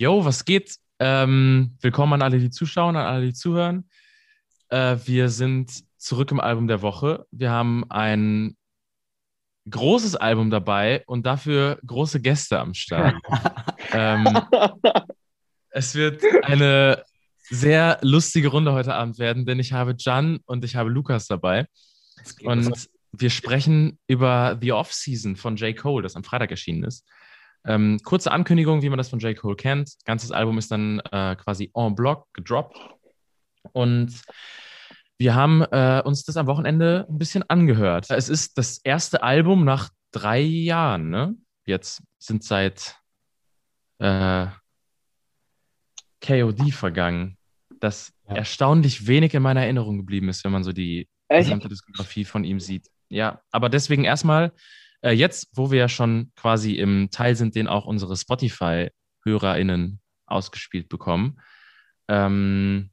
Yo, was geht? Ähm, willkommen an alle, die zuschauen, an alle, die zuhören. Äh, wir sind zurück im Album der Woche. Wir haben ein großes Album dabei und dafür große Gäste am Start. ähm, es wird eine sehr lustige Runde heute Abend werden, denn ich habe Jan und ich habe Lukas dabei. Und wir sprechen über The Off-Season von J. Cole, das am Freitag erschienen ist. Ähm, kurze Ankündigung, wie man das von J. Cole kennt. Ganzes Album ist dann äh, quasi en bloc gedroppt. Und wir haben äh, uns das am Wochenende ein bisschen angehört. Es ist das erste Album nach drei Jahren, ne? Jetzt sind seit äh, KOD vergangen, das ja. erstaunlich wenig in meiner Erinnerung geblieben ist, wenn man so die gesamte Diskografie von ihm sieht. Ja, aber deswegen erstmal, äh, jetzt, wo wir ja schon quasi im Teil sind, den auch unsere Spotify-HörerInnen ausgespielt bekommen, ähm,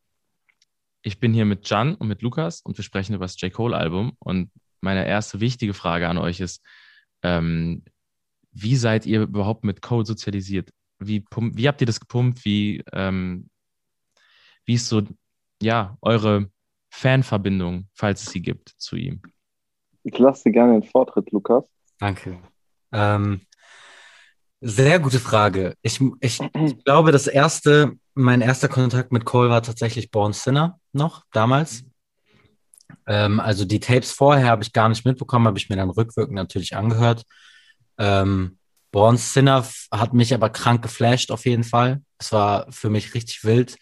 ich bin hier mit Jan und mit Lukas und wir sprechen über das J. Cole-Album. Und meine erste wichtige Frage an euch ist, ähm, wie seid ihr überhaupt mit Cole sozialisiert? Wie, wie habt ihr das gepumpt? Wie, ähm, wie ist so, ja, eure Fanverbindung, falls es sie gibt, zu ihm? Ich lasse dir gerne den Vortritt, Lukas. Danke. Ähm, sehr gute Frage. Ich, ich, ich glaube, das erste, mein erster Kontakt mit Cole war tatsächlich Born Sinner noch damals. Ähm, also die Tapes vorher habe ich gar nicht mitbekommen, habe ich mir dann rückwirkend natürlich angehört. Ähm, Born Sinner hat mich aber krank geflasht auf jeden Fall. Es war für mich richtig wild.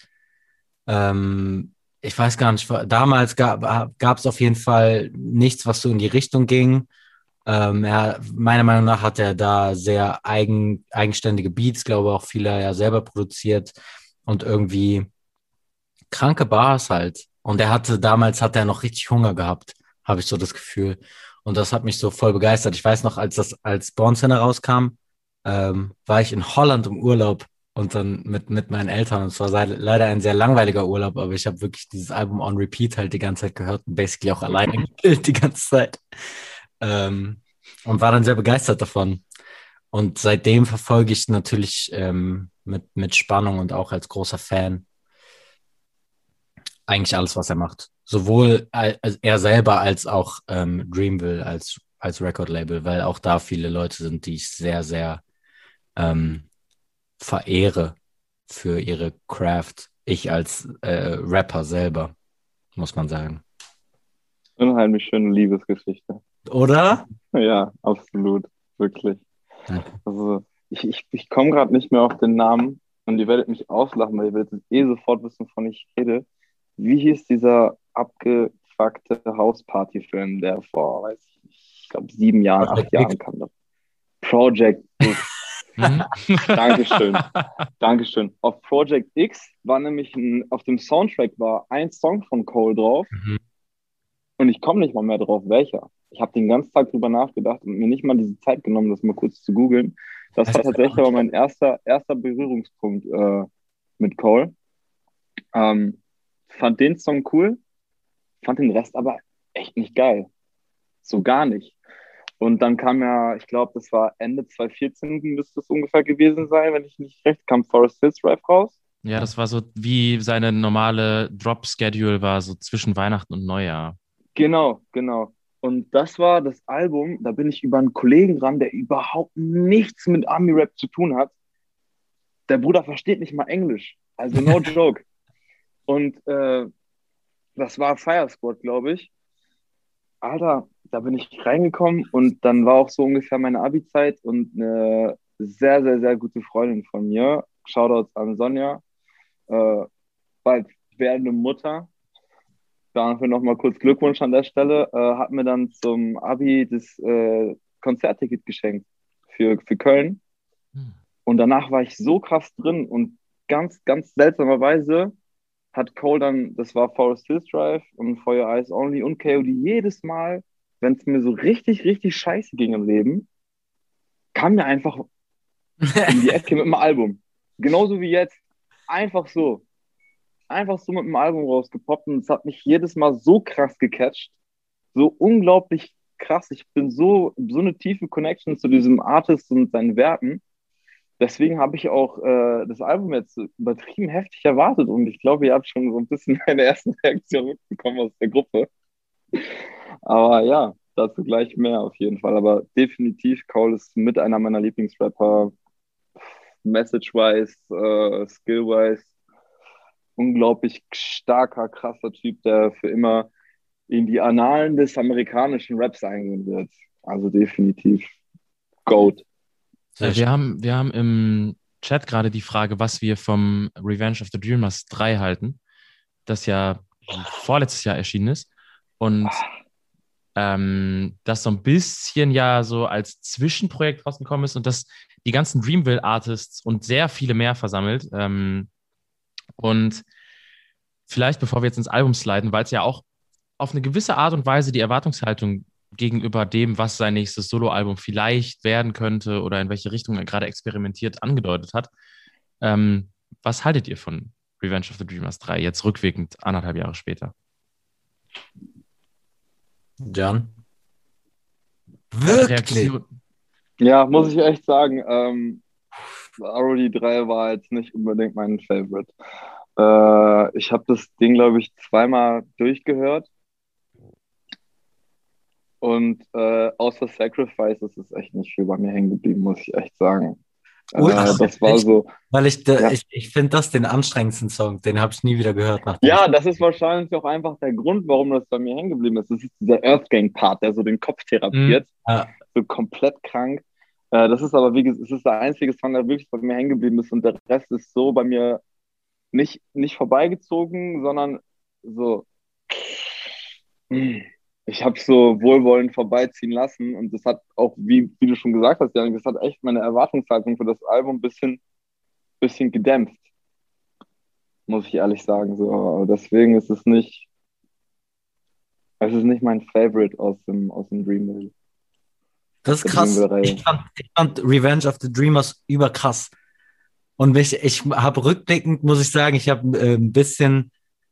Ähm, ich weiß gar nicht, damals gab es auf jeden Fall nichts, was so in die Richtung ging. Ähm, er, meiner Meinung nach hat er da sehr eigen, eigenständige Beats, glaube auch viele ja selber produziert und irgendwie kranke Bars halt. Und er hatte damals hat er noch richtig Hunger gehabt, habe ich so das Gefühl. Und das hat mich so voll begeistert. Ich weiß noch, als das als Born Center rauskam, ähm, war ich in Holland im Urlaub und dann mit, mit meinen Eltern. Und es war leider ein sehr langweiliger Urlaub, aber ich habe wirklich dieses Album on repeat halt die ganze Zeit gehört und basically auch alleine gespielt die ganze Zeit. Ähm, und war dann sehr begeistert davon. Und seitdem verfolge ich natürlich ähm, mit, mit Spannung und auch als großer Fan eigentlich alles, was er macht. Sowohl er selber als auch ähm, Dreamville als, als Record-Label, weil auch da viele Leute sind, die ich sehr, sehr ähm, verehre für ihre Craft. Ich als äh, Rapper selber, muss man sagen. Unheimlich schöne Liebesgeschichte. Oder? Ja, absolut. Wirklich. Also, ich, ich, ich komme gerade nicht mehr auf den Namen und ihr werdet mich auslachen, weil ihr werdet eh sofort wissen, wovon ich rede. Wie hieß dieser abgefuckte Hausparty-Film, der vor, weiß ich nicht, ich glaube sieben Jahren, acht Jahren kam? Project X. Mhm. Dankeschön. Dankeschön. Auf Project X war nämlich ein, auf dem Soundtrack war ein Song von Cole drauf. Mhm. Und ich komme nicht mal mehr drauf, welcher. Ich habe den ganzen Tag drüber nachgedacht und mir nicht mal diese Zeit genommen, das mal kurz zu googeln. Das, das war tatsächlich aber mein erster, erster Berührungspunkt äh, mit Cole. Ähm, fand den Song cool, fand den Rest aber echt nicht geil. So gar nicht. Und dann kam ja, ich glaube, das war Ende 2014, müsste es ungefähr gewesen sein, wenn ich nicht recht, kam Forest Hills Drive raus. Ja, das war so wie seine normale Drop-Schedule war, so zwischen Weihnachten und Neujahr. Genau, genau. Und das war das Album, da bin ich über einen Kollegen ran, der überhaupt nichts mit Army-Rap zu tun hat. Der Bruder versteht nicht mal Englisch. Also no joke. Und äh, das war Fire Squad, glaube ich. Alter, da bin ich reingekommen und dann war auch so ungefähr meine Abi-Zeit und eine sehr, sehr, sehr gute Freundin von mir, Shoutouts an Sonja, äh, bald werdende Mutter, Dafür nochmal kurz Glückwunsch an der Stelle. Äh, hat mir dann zum Abi das äh, Konzertticket geschenkt für, für Köln. Hm. Und danach war ich so krass drin und ganz, ganz seltsamerweise hat Cole dann, das war Forest Hills Drive und For Your Eyes Only und KOD jedes Mal, wenn es mir so richtig, richtig scheiße ging im Leben, kam mir einfach in die Ecke mit dem Album. Genauso wie jetzt. Einfach so. Einfach so mit dem Album rausgepoppt und es hat mich jedes Mal so krass gecatcht. So unglaublich krass. Ich bin so, so eine tiefe Connection zu diesem Artist und seinen Werten deswegen habe ich auch äh, das Album jetzt übertrieben heftig erwartet und ich glaube, ihr habt schon so ein bisschen meine ersten Reaktionen mitbekommen aus der Gruppe. Aber ja, dazu gleich mehr auf jeden Fall. Aber definitiv, Cole ist mit einer meiner Lieblingsrapper. Message-wise, äh, skill-wise, unglaublich starker, krasser Typ, der für immer in die Annalen des amerikanischen Raps eingehen wird. Also definitiv Goat. Äh, wir, haben, wir haben im Chat gerade die Frage, was wir vom Revenge of the Dreamers 3 halten, das ja vorletztes Jahr erschienen ist. Und ähm, das so ein bisschen ja so als Zwischenprojekt rausgekommen ist und das die ganzen Dreamville Artists und sehr viele mehr versammelt. Ähm, und vielleicht, bevor wir jetzt ins Album sliden, weil es ja auch auf eine gewisse Art und Weise die Erwartungshaltung gegenüber dem, was sein nächstes Soloalbum vielleicht werden könnte oder in welche Richtung er gerade experimentiert, angedeutet hat. Ähm, was haltet ihr von Revenge of the Dreamers 3, jetzt rückwirkend anderthalb Jahre später? John? Wirklich? Ja, muss ich echt sagen. Ähm, ROD 3 war jetzt nicht unbedingt mein Favorite. Äh, ich habe das Ding, glaube ich, zweimal durchgehört und äh, außer Sacrifice ist es echt nicht viel bei mir hängen geblieben, muss ich echt sagen. Äh, das war so. Weil ich, ja. ich, ich finde das den anstrengendsten Song, den habe ich nie wieder gehört. ja, das ist wahrscheinlich auch einfach der Grund, warum das bei mir hängen geblieben ist. Das ist dieser Earthgang-Part, der so den Kopf therapiert. Mhm. Ja. So komplett krank. Äh, das ist aber, wie gesagt, es ist der einzige Song, der wirklich bei mir hängen geblieben ist und der Rest ist so bei mir nicht, nicht vorbeigezogen, sondern so. Ich habe so wohlwollend vorbeiziehen lassen und das hat auch, wie, wie du schon gesagt hast, Janik, das hat echt meine Erwartungshaltung für das Album ein bisschen, bisschen gedämpft. Muss ich ehrlich sagen. So. Deswegen ist es nicht, es ist nicht mein Favorite aus dem, aus dem Dreamville. Das ist krass. Ich fand, ich fand Revenge of the Dreamers überkrass. Und mich, ich habe rückblickend, muss ich sagen, ich habe äh, ein bisschen,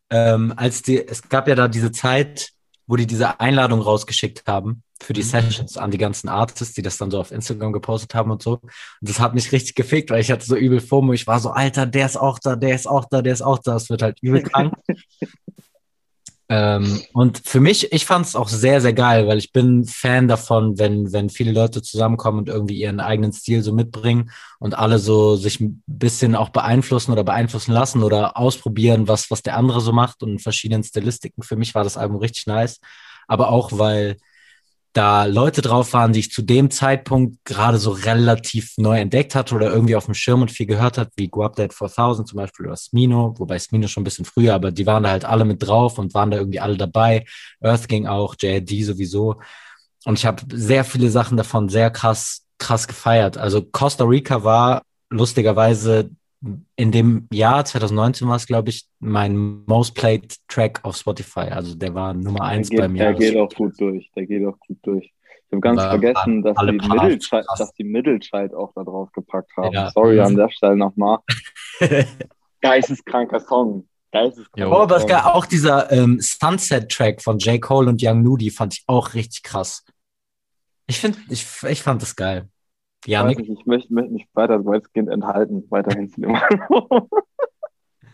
ähm, als die, es gab ja da diese Zeit, wo die diese Einladung rausgeschickt haben für die mhm. Sessions an die ganzen Artists, die das dann so auf Instagram gepostet haben und so. Und das hat mich richtig gefickt, weil ich hatte so übel FOMO. Ich war so, Alter, der ist auch da, der ist auch da, der ist auch da. Es wird halt übel krank. Ähm, und für mich, ich fand es auch sehr, sehr geil, weil ich bin Fan davon, wenn, wenn viele Leute zusammenkommen und irgendwie ihren eigenen Stil so mitbringen und alle so sich ein bisschen auch beeinflussen oder beeinflussen lassen oder ausprobieren, was, was der andere so macht und in verschiedenen Stilistiken. Für mich war das Album richtig nice. Aber auch, weil da Leute drauf waren, die ich zu dem Zeitpunkt gerade so relativ neu entdeckt hatte oder irgendwie auf dem Schirm und viel gehört hat, wie Go Up Dead 4000 zum Beispiel oder Smino, wobei Smino schon ein bisschen früher, aber die waren da halt alle mit drauf und waren da irgendwie alle dabei. Earth ging auch, JD sowieso. Und ich habe sehr viele Sachen davon sehr krass, krass gefeiert. Also Costa Rica war lustigerweise in dem Jahr 2019 war es, glaube ich, mein Most Played Track auf Spotify. Also der war Nummer eins bei mir. Der geht auch gut durch. Der geht auch gut durch. Ich habe ganz vergessen, dass die, Middle Child, dass die Middle Child auch da drauf gepackt haben. Ja. Sorry an der Stelle nochmal. Geisteskranker Song. Geisteskranker oh, aber Song. auch dieser ähm, Sunset-Track von J. Cole und Young Nudie fand ich auch richtig krass. Ich finde, ich, ich fand das geil. Janik? Ich, ich möchte, möchte mich weiter weitestgehend enthalten, weiterhin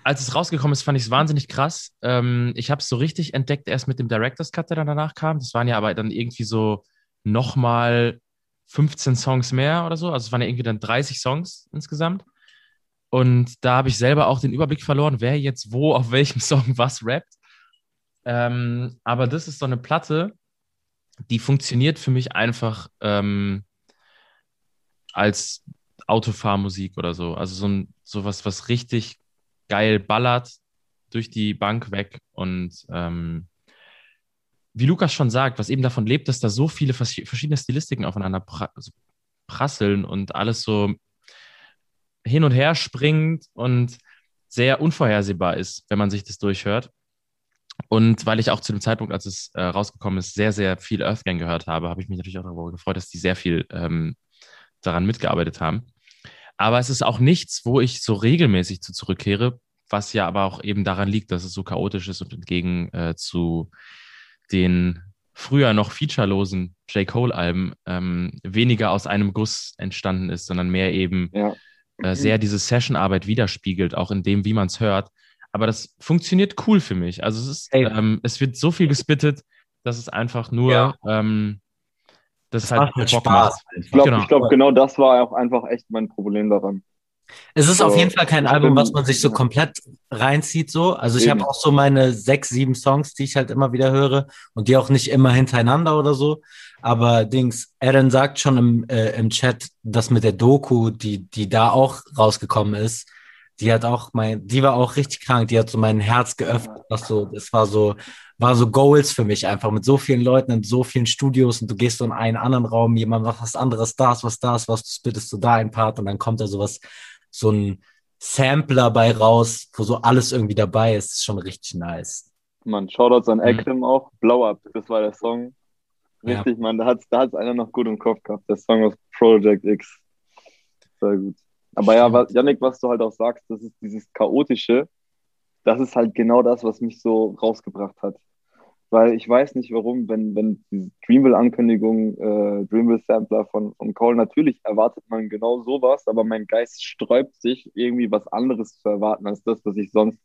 Als es rausgekommen ist, fand ich es wahnsinnig krass. Ähm, ich habe es so richtig entdeckt, erst mit dem Director's Cut, der dann danach kam. Das waren ja aber dann irgendwie so nochmal 15 Songs mehr oder so. Also es waren ja irgendwie dann 30 Songs insgesamt. Und da habe ich selber auch den Überblick verloren, wer jetzt wo auf welchem Song was rappt. Ähm, aber das ist so eine Platte, die funktioniert für mich einfach ähm, als Autofahrmusik oder so. Also so ein, sowas, was richtig geil ballert durch die Bank weg und ähm, wie Lukas schon sagt, was eben davon lebt, dass da so viele verschiedene Stilistiken aufeinander prasseln und alles so hin und her springt und sehr unvorhersehbar ist, wenn man sich das durchhört. Und weil ich auch zu dem Zeitpunkt, als es äh, rausgekommen ist, sehr, sehr viel Earthgang gehört habe, habe ich mich natürlich auch darüber gefreut, dass die sehr viel ähm, daran mitgearbeitet haben. Aber es ist auch nichts, wo ich so regelmäßig zu zurückkehre, was ja aber auch eben daran liegt, dass es so chaotisch ist und entgegen äh, zu den früher noch featurelosen J. Cole-Alben ähm, weniger aus einem Guss entstanden ist, sondern mehr eben ja. äh, sehr diese Session-Arbeit widerspiegelt, auch in dem, wie man es hört. Aber das funktioniert cool für mich. Also es ist, ähm, es wird so viel gespittet, dass es einfach nur ja. ähm, das, das halt Bock Spaß. macht. Ich glaube, genau. glaub, genau das war auch einfach echt mein Problem daran. Es ist so, auf jeden Fall kein Album, was man sich so komplett reinzieht, so. Also ich habe auch so meine sechs, sieben Songs, die ich halt immer wieder höre und die auch nicht immer hintereinander oder so. Aber Dings, Aaron sagt schon im, äh, im Chat, dass mit der Doku, die, die da auch rausgekommen ist, die hat auch mein, die war auch richtig krank, die hat so mein Herz geöffnet, was so, es war so, war so Goals für mich einfach mit so vielen Leuten in so vielen Studios und du gehst so in einen anderen Raum, jemand macht was anderes, das, was das, was du splittest du da ein Part und dann kommt da sowas, so ein Sampler bei raus, wo so alles irgendwie dabei ist, ist schon richtig nice. Man, Shoutouts an Ekrim mhm. auch, Blow Up, das war der Song. Richtig, ja. man, da hat es da hat's einer noch gut im Kopf gehabt, der Song aus Project X. Sehr gut. Aber ja, was, Yannick, was du halt auch sagst, das ist dieses Chaotische, das ist halt genau das, was mich so rausgebracht hat. Weil ich weiß nicht warum, wenn, wenn diese Dreamville-Ankündigung, äh, Dreamville-Sampler von, von Cole, natürlich erwartet man genau sowas, aber mein Geist sträubt sich, irgendwie was anderes zu erwarten, als das, was ich sonst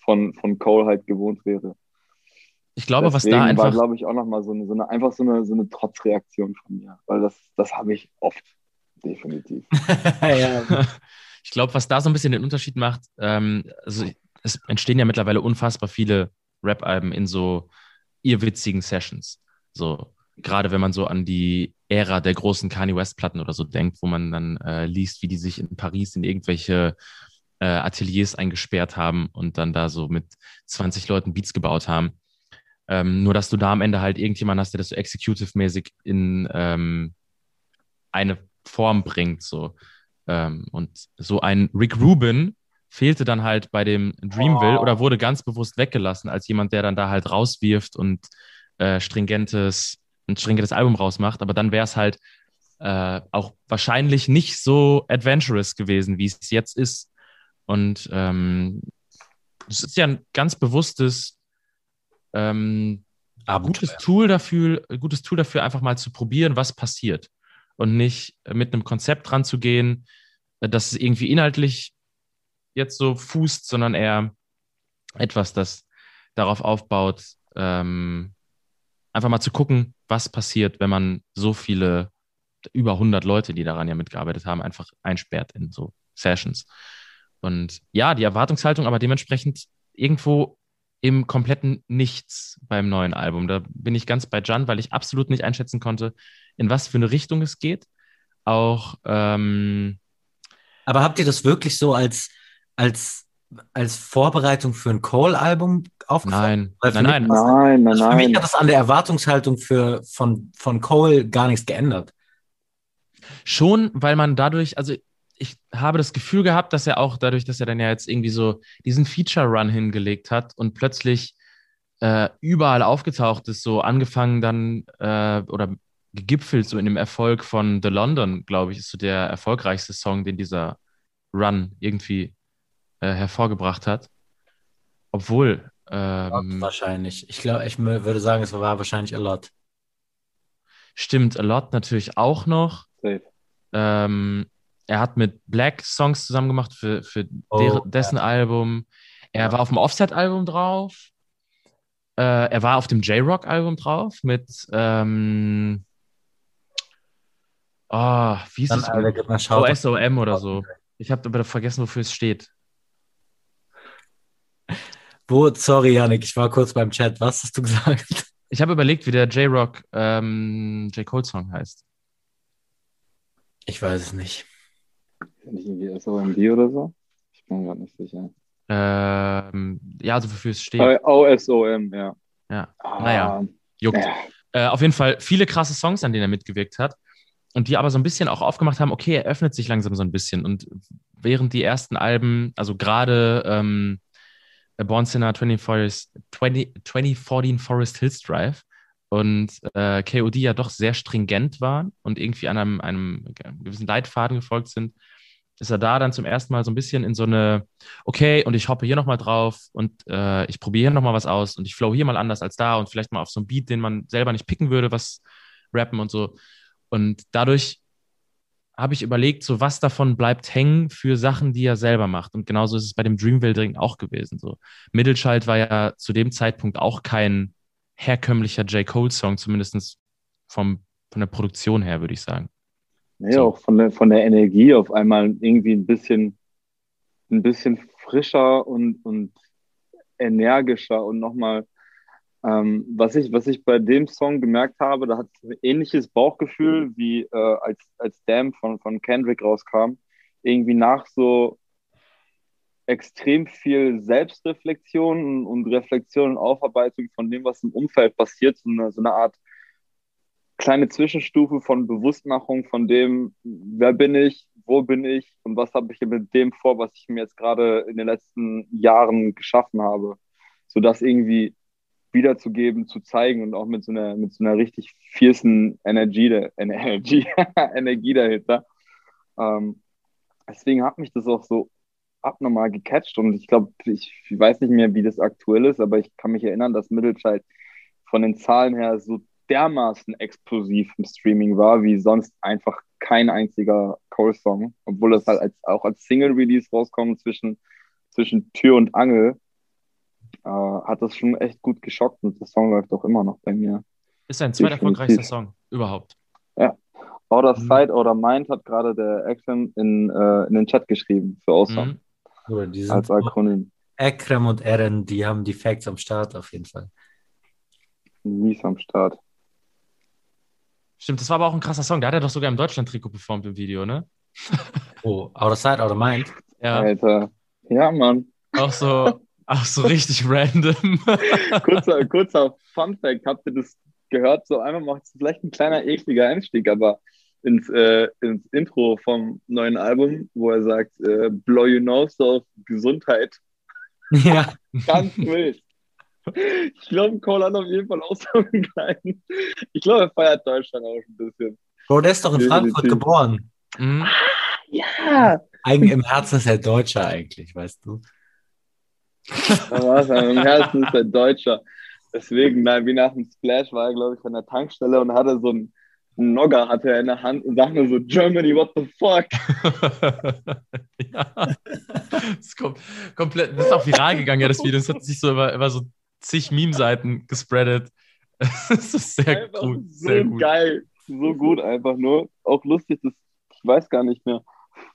von, von Cole halt gewohnt wäre. Ich glaube, Deswegen was da einfach. war, glaube ich, auch nochmal so eine, so eine, einfach so eine, so eine Trotzreaktion von mir, weil das, das habe ich oft, definitiv. ja. Ich glaube, was da so ein bisschen den Unterschied macht, ähm, also es entstehen ja mittlerweile unfassbar viele Rap-Alben in so irrwitzigen Sessions. So, gerade wenn man so an die Ära der großen Kanye West-Platten oder so denkt, wo man dann äh, liest, wie die sich in Paris in irgendwelche äh, Ateliers eingesperrt haben und dann da so mit 20 Leuten Beats gebaut haben. Ähm, nur, dass du da am Ende halt irgendjemand hast, der das so executive-mäßig in ähm, eine Form bringt. So. Ähm, und so ein Rick Rubin fehlte dann halt bei dem Dreamville oh. oder wurde ganz bewusst weggelassen als jemand, der dann da halt rauswirft und äh, stringentes, ein stringentes Album rausmacht. Aber dann wäre es halt äh, auch wahrscheinlich nicht so adventurous gewesen, wie es jetzt ist. Und ähm, es ist ja ein ganz bewusstes, ähm, gutes Tool dafür, gutes Tool dafür, einfach mal zu probieren, was passiert. Und nicht mit einem Konzept dran zu gehen, das irgendwie inhaltlich jetzt so fußt, sondern eher etwas, das darauf aufbaut, ähm, einfach mal zu gucken, was passiert, wenn man so viele, über 100 Leute, die daran ja mitgearbeitet haben, einfach einsperrt in so Sessions. Und ja, die Erwartungshaltung aber dementsprechend irgendwo im kompletten Nichts beim neuen Album. Da bin ich ganz bei Jan, weil ich absolut nicht einschätzen konnte, in was für eine Richtung es geht. Auch. Ähm, aber habt ihr das wirklich so als als, als Vorbereitung für ein Cole-Album aufgefallen? Nein, nein, nein, nein, nein, Für mich hat das an der Erwartungshaltung für, von, von Cole gar nichts geändert. Schon, weil man dadurch, also ich habe das Gefühl gehabt, dass er auch dadurch, dass er dann ja jetzt irgendwie so diesen Feature-Run hingelegt hat und plötzlich äh, überall aufgetaucht ist, so angefangen dann äh, oder gegipfelt so in dem Erfolg von The London, glaube ich, ist so der erfolgreichste Song, den dieser Run irgendwie äh, hervorgebracht hat. Obwohl. Ähm, wahrscheinlich. Ich glaube, ich würde sagen, es war wahrscheinlich a lot. Stimmt, a lot natürlich auch noch. Ähm, er hat mit Black Songs zusammen gemacht für, für oh, der, dessen ja. Album. Er ja. war auf dem Offset-Album drauf. Äh, er war auf dem J-Rock-Album drauf mit. Ähm, oh, wie ist es? OSOM oder so. Ich habe aber vergessen, wofür es steht. Wo, sorry, Janik, ich war kurz beim Chat. Was hast du gesagt? Ich habe überlegt, wie der J-Rock ähm, J. Cole Song heißt. Ich weiß es nicht. Nicht irgendwie SOMD oder so? Ich bin gerade nicht sicher. Ähm, ja, also wofür es steht. OSOM, ja. Ja, ah, naja, juckt. Ja. Äh, auf jeden Fall viele krasse Songs, an denen er mitgewirkt hat. und die aber so ein bisschen auch aufgemacht haben, okay, er öffnet sich langsam so ein bisschen. Und während die ersten Alben, also gerade ähm, Born Sinner 20, Forest, 20, 2014 Forest Hills Drive und äh, KOD ja doch sehr stringent waren und irgendwie an einem, einem gewissen Leitfaden gefolgt sind, ist er da dann zum ersten Mal so ein bisschen in so eine, okay, und ich hoppe hier nochmal drauf und äh, ich probiere hier nochmal was aus und ich flow hier mal anders als da und vielleicht mal auf so einen Beat, den man selber nicht picken würde, was rappen und so. Und dadurch habe ich überlegt, so was davon bleibt hängen für Sachen, die er selber macht. Und genauso ist es bei dem Dreamville Ding auch gewesen. So Mittelschalt war ja zu dem Zeitpunkt auch kein herkömmlicher J. Cole-Song, zumindest vom, von der Produktion her, würde ich sagen. Nee, so. auch von der, von der Energie auf einmal irgendwie ein bisschen, ein bisschen frischer und, und energischer und nochmal ähm, was, ich, was ich bei dem Song gemerkt habe, da hat es ein ähnliches Bauchgefühl, wie äh, als, als Damn von, von Kendrick rauskam. Irgendwie nach so extrem viel Selbstreflexion und Reflexion und Aufarbeitung von dem, was im Umfeld passiert, so eine, so eine Art kleine Zwischenstufe von Bewusstmachung von dem, wer bin ich, wo bin ich und was habe ich mit dem vor, was ich mir jetzt gerade in den letzten Jahren geschaffen habe. Sodass irgendwie wiederzugeben, zu zeigen und auch mit so einer, mit so einer richtig fiercen Energie, Energie, Energie dahinter. Ähm, deswegen hat mich das auch so abnormal gecatcht und ich glaube, ich, ich, weiß nicht mehr, wie das aktuell ist, aber ich kann mich erinnern, dass Mittelscheid von den Zahlen her so dermaßen explosiv im Streaming war, wie sonst einfach kein einziger Cole-Song, obwohl das halt als, auch als Single-Release rauskommt zwischen, zwischen Tür und Angel äh, hat das schon echt gut geschockt und der Song läuft auch immer noch bei mir. Ist sein zweiter erfolgreichster Song überhaupt. Ja. Outer mhm. Sight, Outer Mind hat gerade der Action in, äh, in den Chat geschrieben für Awesome. Mhm. Als Akronym. Ekrem und Eren, die haben die Facts am Start auf jeden Fall. Mies am Start. Stimmt, das war aber auch ein krasser Song. Der hat ja doch sogar im Deutschland-Trikot performt im Video, ne? oh, Outer Sight, Outer Mind. Ja. Alter. Ja, Mann. Auch so, Ach, so richtig random. kurzer, kurzer Fun Fact, habt ihr das gehört? So einmal macht es vielleicht ein kleiner ekliger Einstieg, aber ins, äh, ins Intro vom neuen Album, wo er sagt, äh, blow you nose auf Gesundheit. Ja. Ganz wild. Ich glaube, Cole hat auf jeden Fall auch so einen kleinen. Ich glaube, er feiert Deutschland auch ein bisschen. Bro, der ist doch in Definitiv. Frankfurt geboren. Mhm. Ja. Eigen im Herzen ist er Deutscher eigentlich, weißt du. Was, Im Herzen ist er Deutscher. Deswegen, nein, wie nach dem Splash war er, glaube ich, an der Tankstelle und hatte so einen Nogger hatte er in der Hand und sagte so, Germany, what the fuck? ja. Das ist kom komplett, das ist auch viral gegangen, ja, das Video. Das hat sich so über, über so zig Meme-Seiten gespreadet. Das ist sehr einfach gut. So sehr gut. geil. So gut einfach nur. Auch lustig, das, ich weiß gar nicht mehr.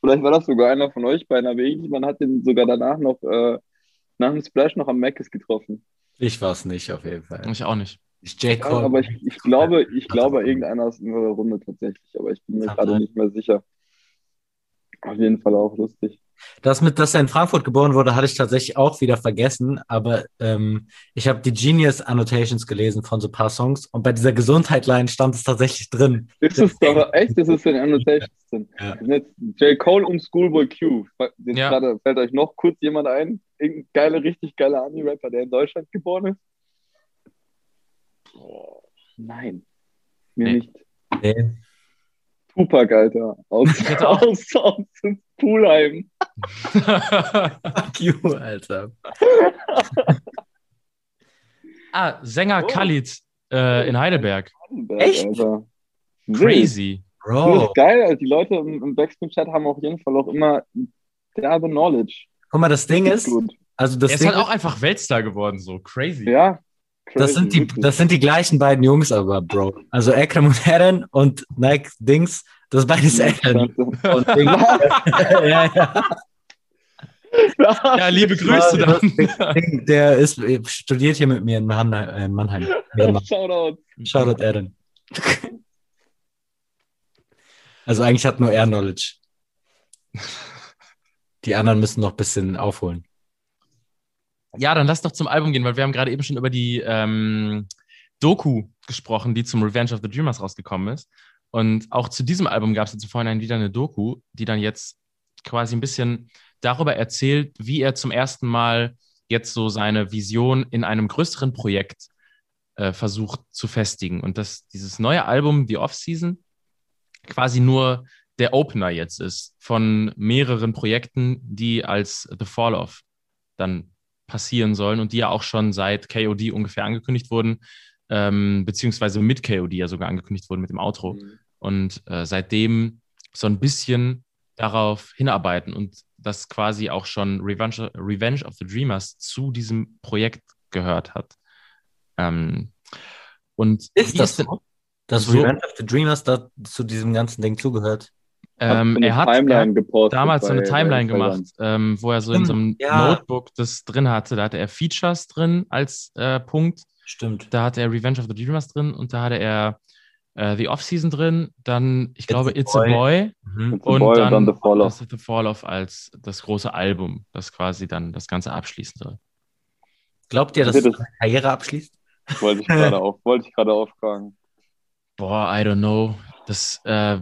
Vielleicht war das sogar einer von euch beiden, aber irgendjemand hat den sogar danach noch äh, nach dem Splash noch am Macis getroffen. Ich war es nicht, auf jeden Fall. Ich auch nicht. Ich J. Ja, aber ich, ich glaube, ich glaube, irgendeiner aus unserer Runde tatsächlich, aber ich bin mir gerade nicht mehr sicher. Auf jeden Fall auch lustig. Das mit, dass er in Frankfurt geboren wurde, hatte ich tatsächlich auch wieder vergessen, aber ähm, ich habe die Genius Annotations gelesen von so ein paar Songs und bei dieser Gesundheitline stand es tatsächlich drin. Ist es aber echt, ist es in Annotations drin? Ja. J. Cole und Schoolboy Q. Jetzt ja. gerade fällt euch noch kurz jemand ein? Irgendein geiler, richtig geiler Ami-Rapper, der in Deutschland geboren ist? Oh, nein. Mir nee. nicht. Nee. Tupac, Alter. Aus, aus, aus, aus Poolheim. Fuck you, Alter. ah, Sänger oh. Khalid äh, in Heidelberg. Heidelberg Echt? Alter. Crazy. Bro. Das ist geil. Also die Leute im, im Backspin-Chat haben auf jeden Fall auch immer derbe Knowledge. Guck mal, das Ding ist, also das er ist Ding halt auch einfach Weltstar geworden, so crazy. Ja, das sind, die, das sind die gleichen beiden Jungs aber, Bro. Also Ekrem und Eren und Nike Dings, das ist beides Eren. Und Ding, ja, ja. Ja, liebe Grüße dann. Der ist, studiert hier mit mir in Mannheim. Mannheim. Shoutout. Shoutout Eren. Also eigentlich hat nur er Knowledge. Die anderen müssen noch ein bisschen aufholen. Ja, dann lass doch zum Album gehen, weil wir haben gerade eben schon über die ähm, Doku gesprochen, die zum Revenge of the Dreamers rausgekommen ist. Und auch zu diesem Album gab es jetzt vorhin wieder eine Doku, die dann jetzt quasi ein bisschen darüber erzählt, wie er zum ersten Mal jetzt so seine Vision in einem größeren Projekt äh, versucht zu festigen. Und dass dieses neue Album, The Off-Season, quasi nur der Opener jetzt ist von mehreren Projekten, die als The Fall Off dann passieren sollen und die ja auch schon seit KOD ungefähr angekündigt wurden, ähm, beziehungsweise mit KOD ja sogar angekündigt wurden mit dem Outro. Mhm. Und äh, seitdem so ein bisschen darauf hinarbeiten und das quasi auch schon Revenge, Revenge of the Dreamers zu diesem Projekt gehört hat. Ähm, und ist das so? Dass so, Revenge of the Dreamers da zu diesem ganzen Ding zugehört? Ähm, er hat, er hat damals so eine Timeline gemacht, ähm, wo er so in so einem ja. Notebook das drin hatte. Da hatte er Features drin als äh, Punkt. Stimmt. Da hatte er Revenge of the Dreamers drin und da hatte er äh, The Off-Season drin. Dann, ich It's glaube, It's a Boy. Boy. Mhm. It's und, boy dann, dann The Fall Off. The Fall Off als das große Album, das quasi dann das Ganze abschließen soll. Glaubt ihr, dass das seine Karriere abschließt? Wollte ich gerade auf, wollte ich gerade auftragen. Boah, I don't know. Das äh,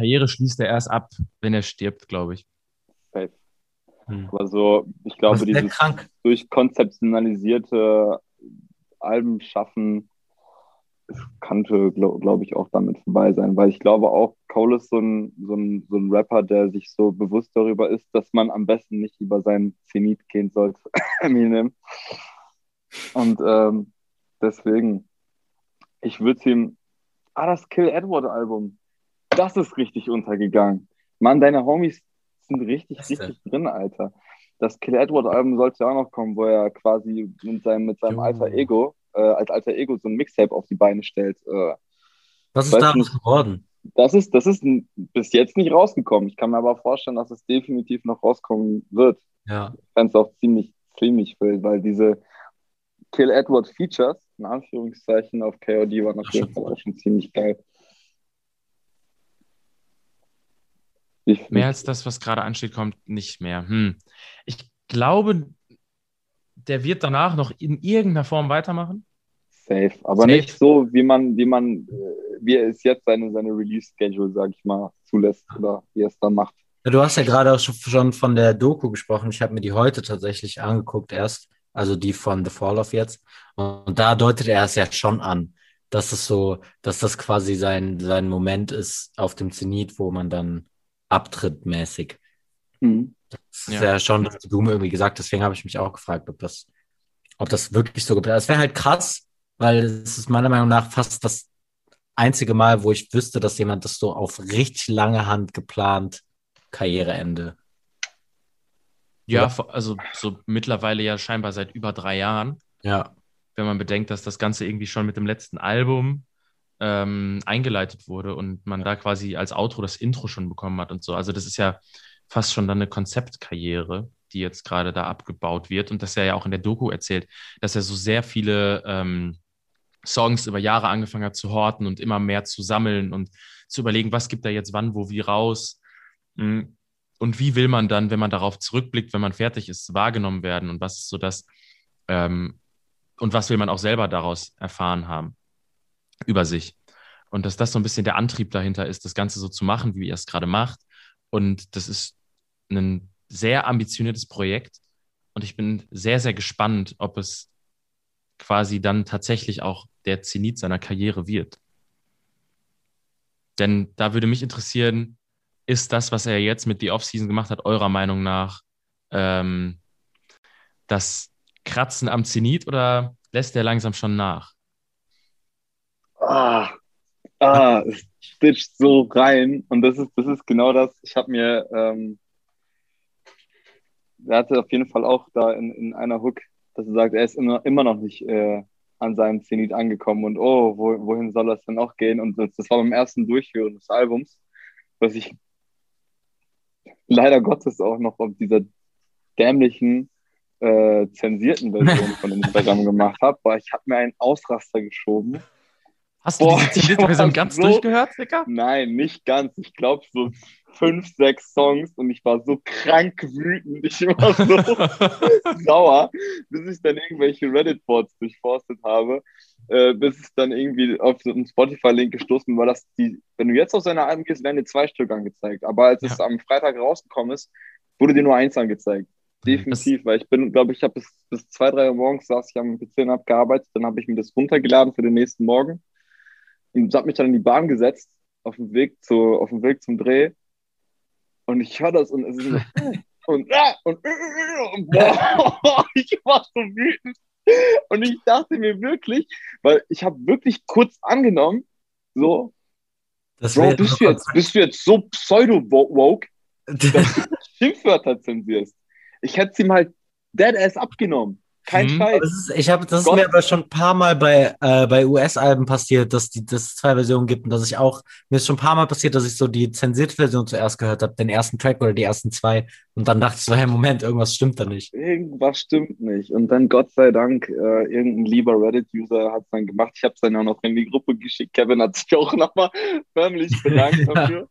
Karriere schließt er erst ab, wenn er stirbt, glaube ich. Safe. Hm. Aber so, ich glaube, dieses durch konzeptionalisierte Alben schaffen, könnte, glaube glaub ich, auch damit vorbei sein, weil ich glaube auch, Cole ist so ein, so, ein, so ein Rapper, der sich so bewusst darüber ist, dass man am besten nicht über seinen Zenit gehen sollte. Und ähm, deswegen, ich würde ihm. Ah, das Kill Edward Album. Das ist richtig untergegangen. Mann, deine Homies sind richtig, richtig drin, Alter. Das Kill Edward Album sollte ja auch noch kommen, wo er quasi mit seinem, mit seinem alter Ego, äh, als alter Ego so ein Mixtape auf die Beine stellt. Äh, Was ist daraus geworden? Das ist, das ist bis jetzt nicht rausgekommen. Ich kann mir aber vorstellen, dass es definitiv noch rauskommen wird. Ja. Ich fände es auch ziemlich, ziemlich wild, weil diese, Kill Edward Features, in Anführungszeichen, auf KOD waren auf jeden Fall auch schon ziemlich geil. Mehr als das, was gerade ansteht, kommt nicht mehr. Hm. Ich glaube, der wird danach noch in irgendeiner Form weitermachen. Safe, aber Safe. nicht so, wie man, wie man, äh, wie er es jetzt seine, seine Release-Schedule, sag ich mal, zulässt oder wie er es da macht. Ja, du hast ja gerade auch schon von der Doku gesprochen. Ich habe mir die heute tatsächlich angeguckt erst also die von The Fall of jetzt. Und da deutet er es ja schon an, dass es so, dass das quasi sein, sein Moment ist auf dem Zenit, wo man dann abtritt mäßig. Mhm. Das ist ja, ja schon, was du mir irgendwie gesagt, deswegen habe ich mich auch gefragt, ob das, ob das wirklich so geplant ist. Es wäre halt krass, weil es ist meiner Meinung nach fast das einzige Mal, wo ich wüsste, dass jemand das so auf richtig lange Hand geplant Karriereende ja, also so mittlerweile ja scheinbar seit über drei Jahren. Ja. Wenn man bedenkt, dass das Ganze irgendwie schon mit dem letzten Album ähm, eingeleitet wurde und man da quasi als Outro das Intro schon bekommen hat und so. Also das ist ja fast schon dann eine Konzeptkarriere, die jetzt gerade da abgebaut wird. Und dass er ja auch in der Doku erzählt, dass er so sehr viele ähm, Songs über Jahre angefangen hat zu horten und immer mehr zu sammeln und zu überlegen, was gibt er jetzt wann, wo, wie raus. Mhm und wie will man dann, wenn man darauf zurückblickt, wenn man fertig ist, wahrgenommen werden? Und was ist so das, ähm, und was will man auch selber daraus erfahren haben über sich. Und dass das so ein bisschen der Antrieb dahinter ist, das Ganze so zu machen, wie er es gerade macht. Und das ist ein sehr ambitioniertes Projekt. Und ich bin sehr, sehr gespannt, ob es quasi dann tatsächlich auch der Zenit seiner Karriere wird. Denn da würde mich interessieren, ist das, was er jetzt mit The Offseason gemacht hat, eurer Meinung nach ähm, das Kratzen am Zenit oder lässt er langsam schon nach? Ah, ah es stitcht so rein und das ist, das ist genau das. Ich habe mir, ähm, er hatte auf jeden Fall auch da in, in einer Hook, dass er sagt, er ist immer, immer noch nicht äh, an seinem Zenit angekommen und oh, wo, wohin soll das denn auch gehen? Und das, das war beim ersten Durchführen des Albums, was ich leider Gottes auch noch auf dieser dämlichen, äh, zensierten Version von Instagram gemacht habe, weil ich habe mir einen Ausraster geschoben. Hast du Boah, ich Zenit-Version war ganz so- durchgehört, Digga? Nein, nicht ganz. Ich glaube so fünf, sechs Songs und ich war so krank wütend. Ich war so sauer, bis ich dann irgendwelche Reddit-Boards durchforstet habe, äh, bis es dann irgendwie auf so einen Spotify-Link gestoßen war, dass die, wenn du jetzt auf seine Alben gehst, werden dir zwei Stück angezeigt. Aber als es Ja. am Freitag rausgekommen ist, wurde dir nur eins angezeigt. Definitiv, weil ich bin, glaube ich, habe bis, bis zwei, drei Uhr morgens saß ich am PC und habe gearbeitet, dann habe ich mir das runtergeladen für den nächsten Morgen und habe mich dann in die Bahn gesetzt auf dem Weg zu, auf dem Weg zum Dreh und ich höre das und es ist so und, ah, und, und boah, ich war so wütend und ich dachte mir wirklich, weil ich habe wirklich kurz angenommen, so, Das Bro, bist du jetzt, bist du jetzt so pseudo-woke, dass du Schimpfwörter zensierst? Ich hätte sie mal dead-ass abgenommen. Kein Hm. Scheiß. Das ist, ich hab, das ist mir aber schon ein paar Mal bei, äh, bei US-Alben passiert, dass die, dass es zwei Versionen gibt und dass ich auch, mir ist schon ein paar Mal passiert, dass ich so die zensierte Version zuerst gehört habe, den ersten Track oder die ersten zwei und dann dachte ich so, hey, Moment, irgendwas stimmt da nicht. Irgendwas stimmt nicht. Und dann Gott sei Dank, äh, irgendein lieber Reddit-User hat es dann gemacht. Ich habe es dann auch noch in die Gruppe geschickt. Kevin hat sich auch nochmal förmlich bedankt Ja. dafür.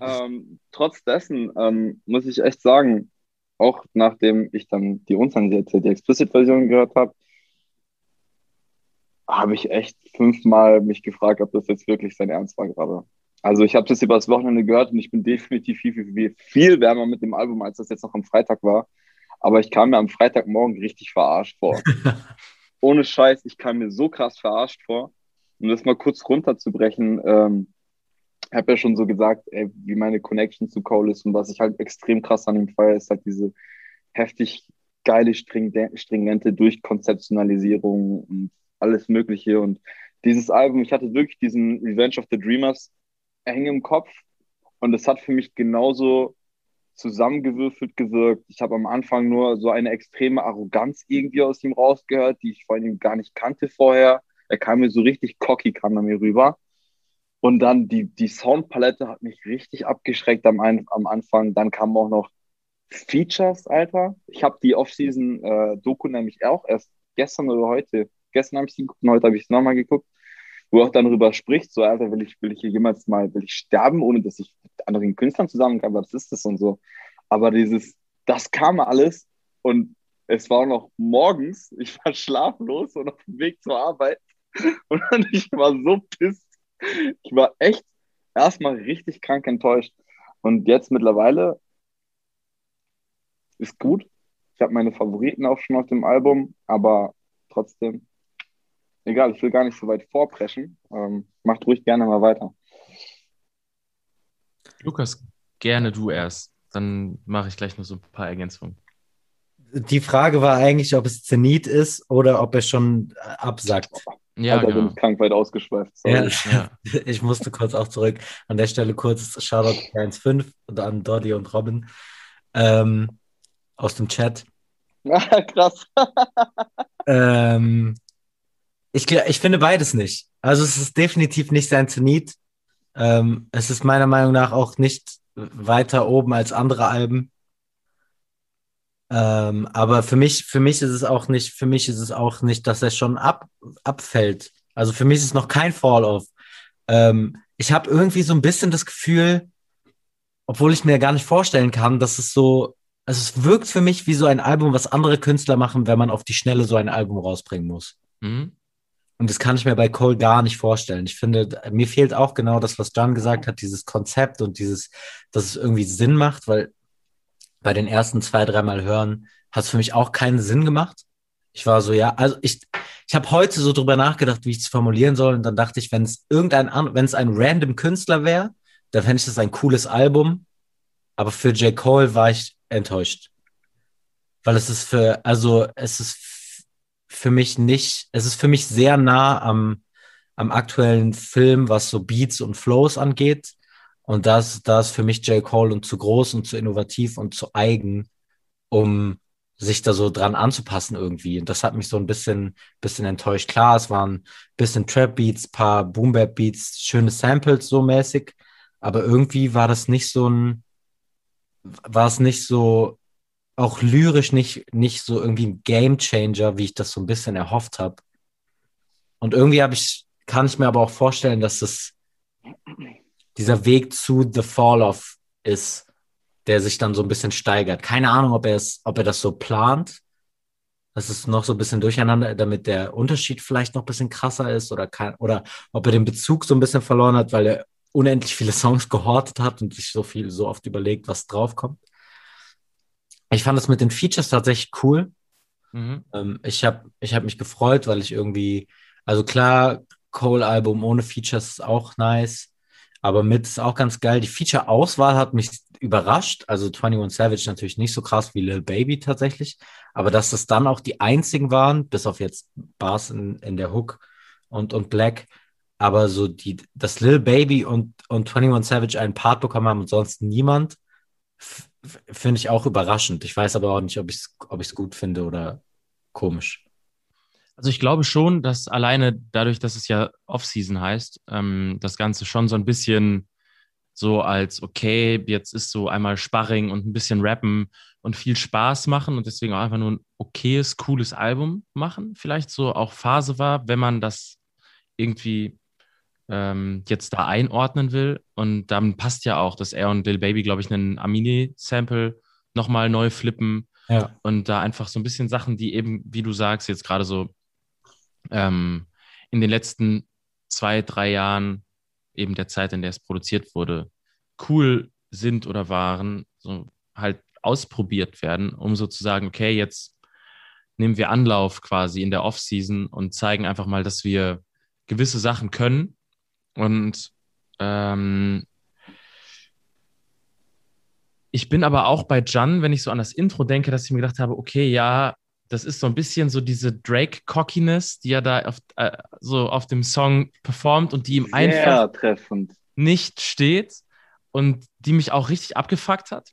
Ähm, trotz dessen ähm, muss ich echt sagen, auch nachdem ich dann die unzensierte, die Explicit-Version gehört habe, habe ich echt fünfmal mich gefragt, ob das jetzt wirklich sein Ernst war gerade. Also ich habe das über das Wochenende gehört und ich bin definitiv viel, viel, viel, viel wärmer mit dem Album, als das jetzt noch am Freitag war. Aber ich kam mir am Freitagmorgen richtig verarscht vor. Ohne Scheiß, ich kam mir so krass verarscht vor. Um das mal kurz runterzubrechen, ähm, habe ja schon so gesagt, ey, wie meine Connection zu Cole ist und was ich halt extrem krass an ihm feiere, ist halt diese heftig geile, stringente, Durchkonzeptionalisierung und alles Mögliche. Und dieses Album, ich hatte wirklich diesen Revenge of the Dreamers hängen im Kopf und es hat für mich genauso zusammengewürfelt gewirkt. Ich habe am Anfang nur so eine extreme Arroganz irgendwie aus ihm rausgehört, die ich vor ihm gar nicht kannte vorher. Er kam mir so richtig cocky, kam er mir rüber. Und dann die, die Soundpalette hat mich richtig abgeschreckt am, am Anfang. Dann kamen auch noch Features, Alter. Ich habe die Off-Season-Doku nämlich auch erst gestern oder heute. Gestern habe ich sie geguckt und heute habe ich es nochmal geguckt, wo auch dann darüber spricht, so, Alter, will ich, will ich hier jemals mal, will ich sterben, ohne dass ich mit anderen Künstlern zusammenkam, was ist das und so. Aber dieses, das kam alles und es war noch morgens, ich war schlaflos und auf dem Weg zur Arbeit und ich war so pisst. Ich war echt erstmal richtig krank enttäuscht. Und jetzt mittlerweile ist gut. Ich habe meine Favoriten auch schon auf dem Album, aber trotzdem, egal, ich will gar nicht so weit vorpreschen. Ähm, macht ruhig gerne mal weiter. Lukas, gerne du erst. Dann mache ich gleich noch so ein paar Ergänzungen. Die Frage war eigentlich, ob es Zenit ist oder ob er schon absagt. Ja, Alter, bin genau. ich krank weit ausgeschweift. Sorry. Ja, Ja. ich musste kurz auch zurück. An der Stelle kurz Shoutout 1.5 und an Doddy und Robin ähm, aus dem Chat. Krass. Ähm, ich, ich finde beides nicht. Also es ist definitiv nicht sein Zenit. Ähm, es ist meiner Meinung nach auch nicht weiter oben als andere Alben. Ähm, aber für mich, für mich ist es auch nicht, für mich ist es auch nicht, dass er schon ab, abfällt. Also für mich ist es noch kein Fall-off. Ähm, ich habe irgendwie so ein bisschen das Gefühl, obwohl ich mir gar nicht vorstellen kann, dass es so, also es wirkt für mich wie so ein Album, was andere Künstler machen, wenn man auf die Schnelle so ein Album rausbringen muss. Mhm. Und das kann ich mir bei Cole gar nicht vorstellen. Ich finde, mir fehlt auch genau das, was John gesagt hat, dieses Konzept und dieses, dass es irgendwie Sinn macht, weil bei den ersten zwei, dreimal hören hat es für mich auch keinen Sinn gemacht. Ich war so, ja, also ich, ich habe heute so drüber nachgedacht, wie ich es formulieren soll. Und dann dachte ich, wenn es irgendein, wenn es ein random Künstler wäre, dann fände ich das ein cooles Album. Aber für J. Cole war ich enttäuscht. Weil es ist für, also es ist für mich nicht, es ist für mich sehr nah am, am aktuellen Film, was so Beats und Flows angeht. Und das, da ist für mich J. Cole und zu groß und zu innovativ und zu eigen, um sich da so dran anzupassen irgendwie. Und das hat mich so ein bisschen, bisschen enttäuscht. Klar, es waren bisschen Trap-Beats, paar Boom-Bap-Beats, schöne Samples so mäßig. Aber irgendwie war das nicht so ein, war es nicht so, auch lyrisch nicht, nicht so irgendwie ein Game Changer, wie ich das so ein bisschen erhofft habe. Und irgendwie habe ich kann ich mir aber auch vorstellen, dass es dieser Weg zu The Fall of ist, der sich dann so ein bisschen steigert. Keine Ahnung, ob er es, ob er das so plant. Das ist noch so ein bisschen durcheinander, damit der Unterschied vielleicht noch ein bisschen krasser ist oder kann, oder ob er den Bezug so ein bisschen verloren hat, weil er unendlich viele Songs gehortet hat und sich so viel, so oft überlegt, was draufkommt. Ich fand das mit den Features tatsächlich cool. Mhm. Ähm, ich habe ich hab mich gefreut, weil ich irgendwie, also klar, Cole-Album ohne Features ist auch nice, aber mit ist auch ganz geil. Die Feature-Auswahl hat mich überrascht. Also 21 Savage natürlich nicht so krass wie Lil Baby tatsächlich, aber dass das dann auch die einzigen waren, bis auf jetzt Bars in, in der Hook und, und Black, aber so die, dass Lil Baby und, und 21 Savage einen Part bekommen haben und sonst niemand, finde ich auch überraschend. Ich weiß aber auch nicht, ob ich es ob gut finde oder komisch. Also ich glaube schon, dass alleine dadurch, dass es ja Off-Season heißt, ähm, das Ganze schon so ein bisschen so als, okay, jetzt ist so einmal Sparring und ein bisschen Rappen und viel Spaß machen und deswegen auch einfach nur ein okayes, cooles Album machen. Vielleicht so auch Phase war, wenn man das irgendwie ähm, jetzt da einordnen will. Und dann passt ja auch, dass er und Lil Baby, glaube ich, einen Amini-Sample nochmal neu flippen. Ja. Und da einfach so ein bisschen Sachen, die eben, wie du sagst, jetzt gerade so ähm, in den letzten zwei, drei Jahren, eben der Zeit, in der es produziert wurde, cool sind oder waren, so halt ausprobiert werden, um so zu sagen, okay, jetzt nehmen wir Anlauf quasi in der Off-Season und zeigen einfach mal, dass wir gewisse Sachen können. Und ähm, ich bin aber auch bei Jan, wenn ich so an das Intro denke, dass ich mir gedacht habe, okay, ja, das ist so ein bisschen so diese Drake-Cockiness, die er da auf, äh, so auf dem Song performt und die ihm Sehr einfach treffend. nicht steht und die mich auch richtig abgefuckt hat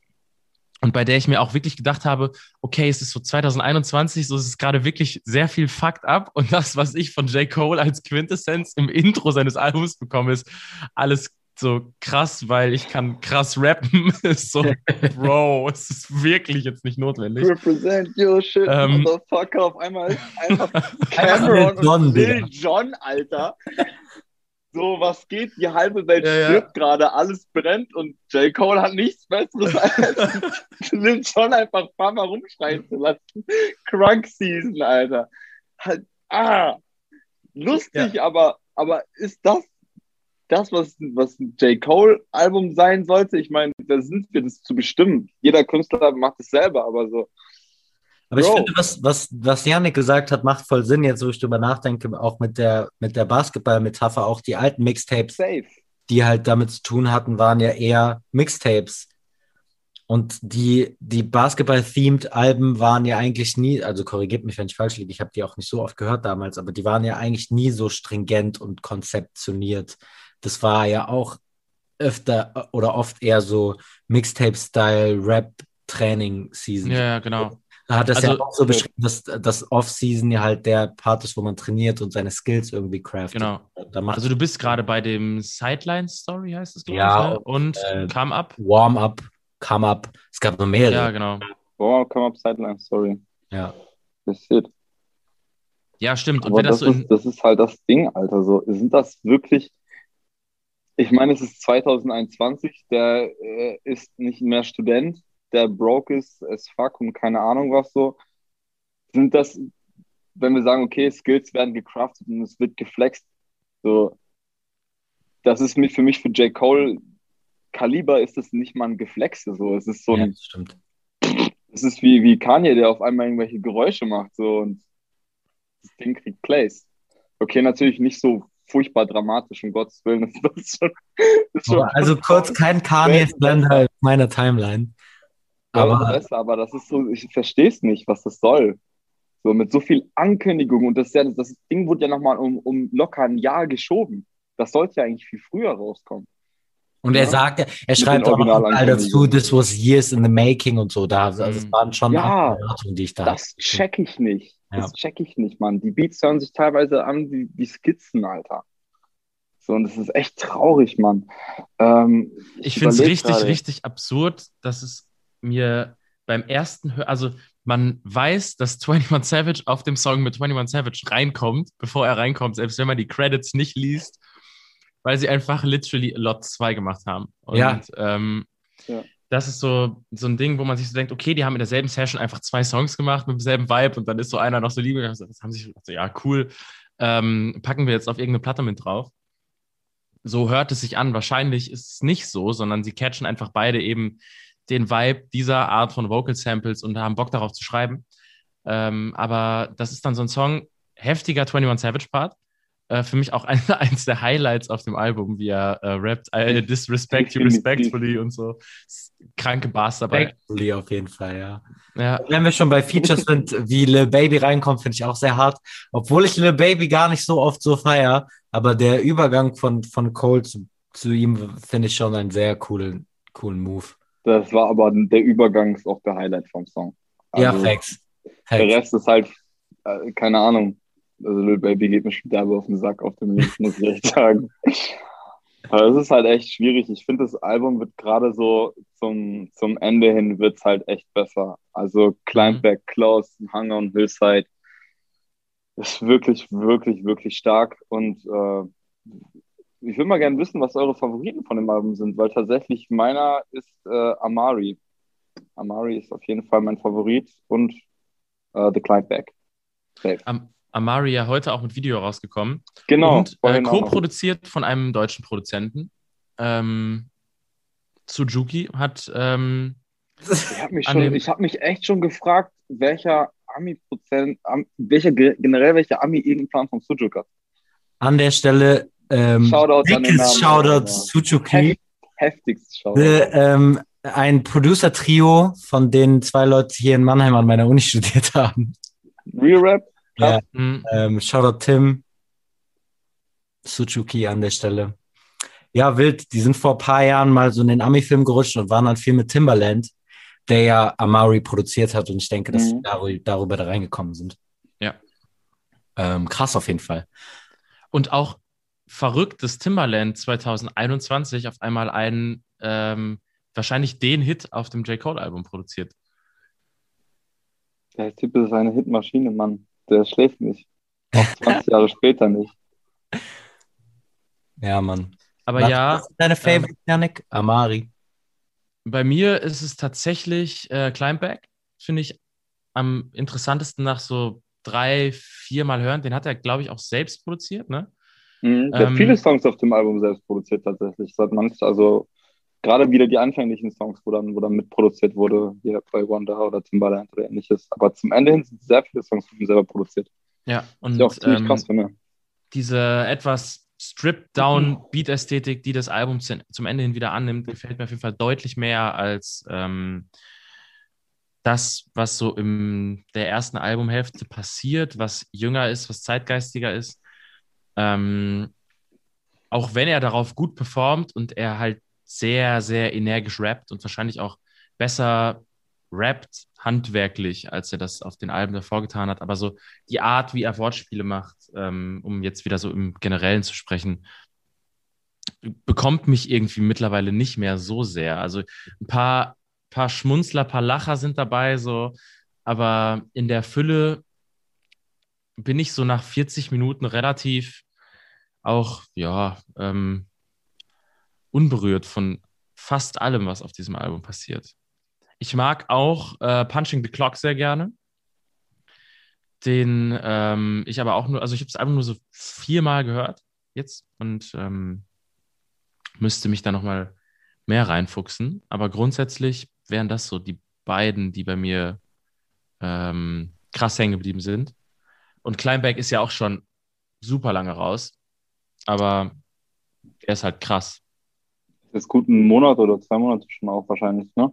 und bei der ich mir auch wirklich gedacht habe, okay, es ist so 2021, so ist es gerade wirklich sehr viel fucked up und das, was ich von J. Cole als Quintessenz im Intro seines Albums bekomme, ist alles so krass, weil ich kann krass rappen. ist so, Bro, es ist wirklich jetzt nicht notwendig. Represent your shit, ähm, motherfucker. Auf einmal ist einfach Cameron und Lil John, Alter so, was geht? Die halbe Welt ja, stirbt ja. gerade, alles brennt und J. Cole hat nichts Besseres als nimmt schon einfach ein paar Mal rumschreien zu lassen. Crunk Season, Alter. Halt, ah, lustig, ja. aber, aber ist das das, was, was ein J. Cole-Album sein sollte? Ich meine, da sind wir das zu bestimmen. Jeder Künstler macht es selber, aber so aber Bro. ich finde, was, was, was Janik gesagt hat, macht voll Sinn, jetzt wo ich drüber nachdenke, auch mit der, mit der Basketball-Metapher, auch die alten Mixtapes, Safe. die halt damit zu tun hatten, waren ja eher Mixtapes. Und die, die Basketball-themed Alben waren ja eigentlich nie, also korrigiert mich, wenn ich falsch liege, ich habe die auch nicht so oft gehört damals, aber die waren ja eigentlich nie so stringent und konzeptioniert. Das war ja auch öfter oder oft eher so Mixtape-Style, Rap-Training-Season. Ja, genau. Da hat das also, ja auch so beschrieben, dass das Off-Season ja halt der Part ist, wo man trainiert und seine Skills irgendwie craftet. Genau. also du bist gerade bei dem Sideline-Story, heißt es, glaube ja, ich. Ne? Und äh, Come Up. Warm-Up, Come Up. Es gab noch mehrere. Ja, genau. Warm-Up, Come Up, Sideline-Story. Ja. Das ist Ja, stimmt. Und wenn das, das, ist, das ist halt das Ding, Alter. So, sind das wirklich. Ich meine, es ist 2021, der äh, ist nicht mehr Student, der broke ist as fuck und keine Ahnung was so, sind das, wenn wir sagen, okay, Skills werden gecraftet und es wird geflext, so, das ist für mich für J. Cole Kaliber ist das nicht mal ein Geflexe, so, es ist so ein, ja, stimmt. es ist wie, wie Kanye, der auf einmal irgendwelche Geräusche macht, so, und das Ding kriegt Plays. Okay, natürlich nicht so furchtbar dramatisch, um Gottes Willen. Das ist schon, das ist schon also kurz kein Kanye-Blender auf meiner Timeline. Aber, besser, aber das ist so, ich verstehe es nicht, was das soll. So mit so viel Ankündigung und das, ja, das Ding wurde ja nochmal um, um locker ein Jahr geschoben. Das sollte ja eigentlich viel früher rauskommen. Und er sagt, er schreibt auch noch mal dazu, this was years in the making und so. Da, also es mhm. waren schon ja, Erwartungen, die ich da Das check ich nicht. Ja. Das check ich nicht, Mann. Die Beats hören sich teilweise an wie, wie Skizzen, Alter. So, und das ist echt traurig, Mann. Ähm, ich, ich finde es richtig, grade. richtig absurd, dass es mir beim ersten, Hör also man weiß, dass 21 Savage auf dem Song mit 21 Savage reinkommt, bevor er reinkommt, selbst wenn man die Credits nicht liest, weil sie einfach literally Lot 2 gemacht haben. Und Ja. ähm, Ja. Das ist so, so ein Ding, wo man sich so denkt, okay, die haben in derselben Session einfach zwei Songs gemacht mit demselben Vibe und dann ist so einer noch so lieb und das haben sich so, ja, cool, ähm, packen wir jetzt auf irgendeine Platte mit drauf. So hört es sich an. Wahrscheinlich ist es nicht so, sondern sie catchen einfach beide eben den Vibe dieser Art von Vocal Samples und haben Bock darauf zu schreiben. Ähm, aber das ist dann so ein Song, heftiger 21 Savage Part. Äh, für mich auch ein, eins der Highlights auf dem Album, wie er äh, rappt, I disrespect you respectfully und so. Kranke Bars dabei. Factory auf jeden Fall, ja. Ja, Wenn wir schon bei Features sind, wie Lil Baby reinkommt, finde ich auch sehr hart. Obwohl ich Lil Baby gar nicht so oft so feier, aber der Übergang von, von Cole zu, zu ihm finde ich schon einen sehr coolen, coolen Move. Das war aber der Übergang ist auch der Highlight vom Song. ja, Also, Facts. Der. Rest ist halt, äh, keine Ahnung. Also Lil Baby geht mir schon derbe auf den Sack auf dem Lied, muss ich echt sagen. Aber es ist halt echt schwierig. Ich finde, das Album wird gerade so zum, zum Ende hin wird's halt echt besser. Also Climbback, Close, Hunger und Hillside ist wirklich, wirklich, wirklich stark. Und äh, ich würde mal gerne wissen, was eure Favoriten von dem Album sind, weil tatsächlich meiner ist äh, Amari. Amari ist auf jeden Fall mein Favorit und äh, The Climbback. Safe. Am Amari ja heute auch mit Video rausgekommen. Genau. und äh, co-produziert von einem deutschen Produzenten. Ähm, Suzuki hat ähm, Ich habe mich, schon- ich hab mich echt schon gefragt, welcher Ami-Prozent, Am, welcher ge- generell welcher Ami irgendeinen Plan vom Sujuk hat. An der Stelle, ähm, Shoutouts an den dickes Namen, Shoutout ja. Suzuki. Heft, heftigst Schau. Äh, ähm, ein Producer-Trio, von denen zwei Leute hier in Mannheim an meiner Uni studiert haben. Real Rap? Ja, mh, ähm, Shoutout Tim, Suzuki an der Stelle. Ja, wild. Die sind vor ein paar Jahren mal so in den Ami-Film gerutscht und waren dann viel mit Timbaland, der ja Amari produziert hat. Und ich denke, dass sie Mhm. darüber, darüber da reingekommen sind. Ja. Ähm, krass auf jeden Fall. und auch verrückt, dass Timbaland 2021 auf einmal einen, ähm, wahrscheinlich den Hit auf dem J. Cole-Album produziert. Der Typ ist eine Hitmaschine, Mann. Der schläft nicht. Auch 20 Jahre später nicht. Ja, Mann. Aber Was- ja, Was ist deine Favorite, Janik? Amari. bei mir ist es tatsächlich äh, Climbback, finde ich am interessantesten nach so drei, vier Mal hören. Den hat er, glaube ich, auch selbst produziert, ne? Mhm. Der Ähm, hat viele Songs auf dem Album selbst produziert tatsächlich. Das hat manch, also gerade wieder die anfänglichen Songs, wo dann, wo dann mitproduziert wurde, hier bei Wonder oder Timbaland oder ähnliches. Aber zum Ende hin sind sehr viele Songs von ihm selber produziert. Ja, und auch ziemlich ähm, krass finde. diese etwas stripped-down Beat-Ästhetik, die das Album zu, zum Ende hin wieder annimmt, gefällt mir auf jeden Fall deutlich mehr als ähm, das, was so in der ersten Albumhälfte passiert, was jünger ist, was zeitgeistiger ist. Ähm, auch wenn er darauf gut performt und er halt sehr, sehr energisch rappt und wahrscheinlich auch besser rappt handwerklich, als er das auf den Alben davor getan hat. Aber so die Art, wie er Wortspiele macht, ähm, um jetzt wieder so im Generellen zu sprechen, bekommt mich irgendwie mittlerweile nicht mehr so sehr. Also ein paar, paar Schmunzler, paar Lacher sind dabei, so, aber in der Fülle bin ich so nach 40 Minuten relativ auch, ja, ähm, unberührt von fast allem, was auf diesem Album passiert. Ich mag auch äh, Punching the Clock sehr gerne. Den ähm, ich aber auch nur, also ich habe das Album nur so viermal gehört jetzt und ähm, müsste mich da nochmal mehr reinfuchsen. Aber grundsätzlich wären das so die beiden, die bei mir ähm, krass hängen geblieben sind. Und Kleinberg ist ja auch schon super lange raus, aber er ist halt krass. Ist gut einen Monat oder zwei Monate schon auch wahrscheinlich, ne?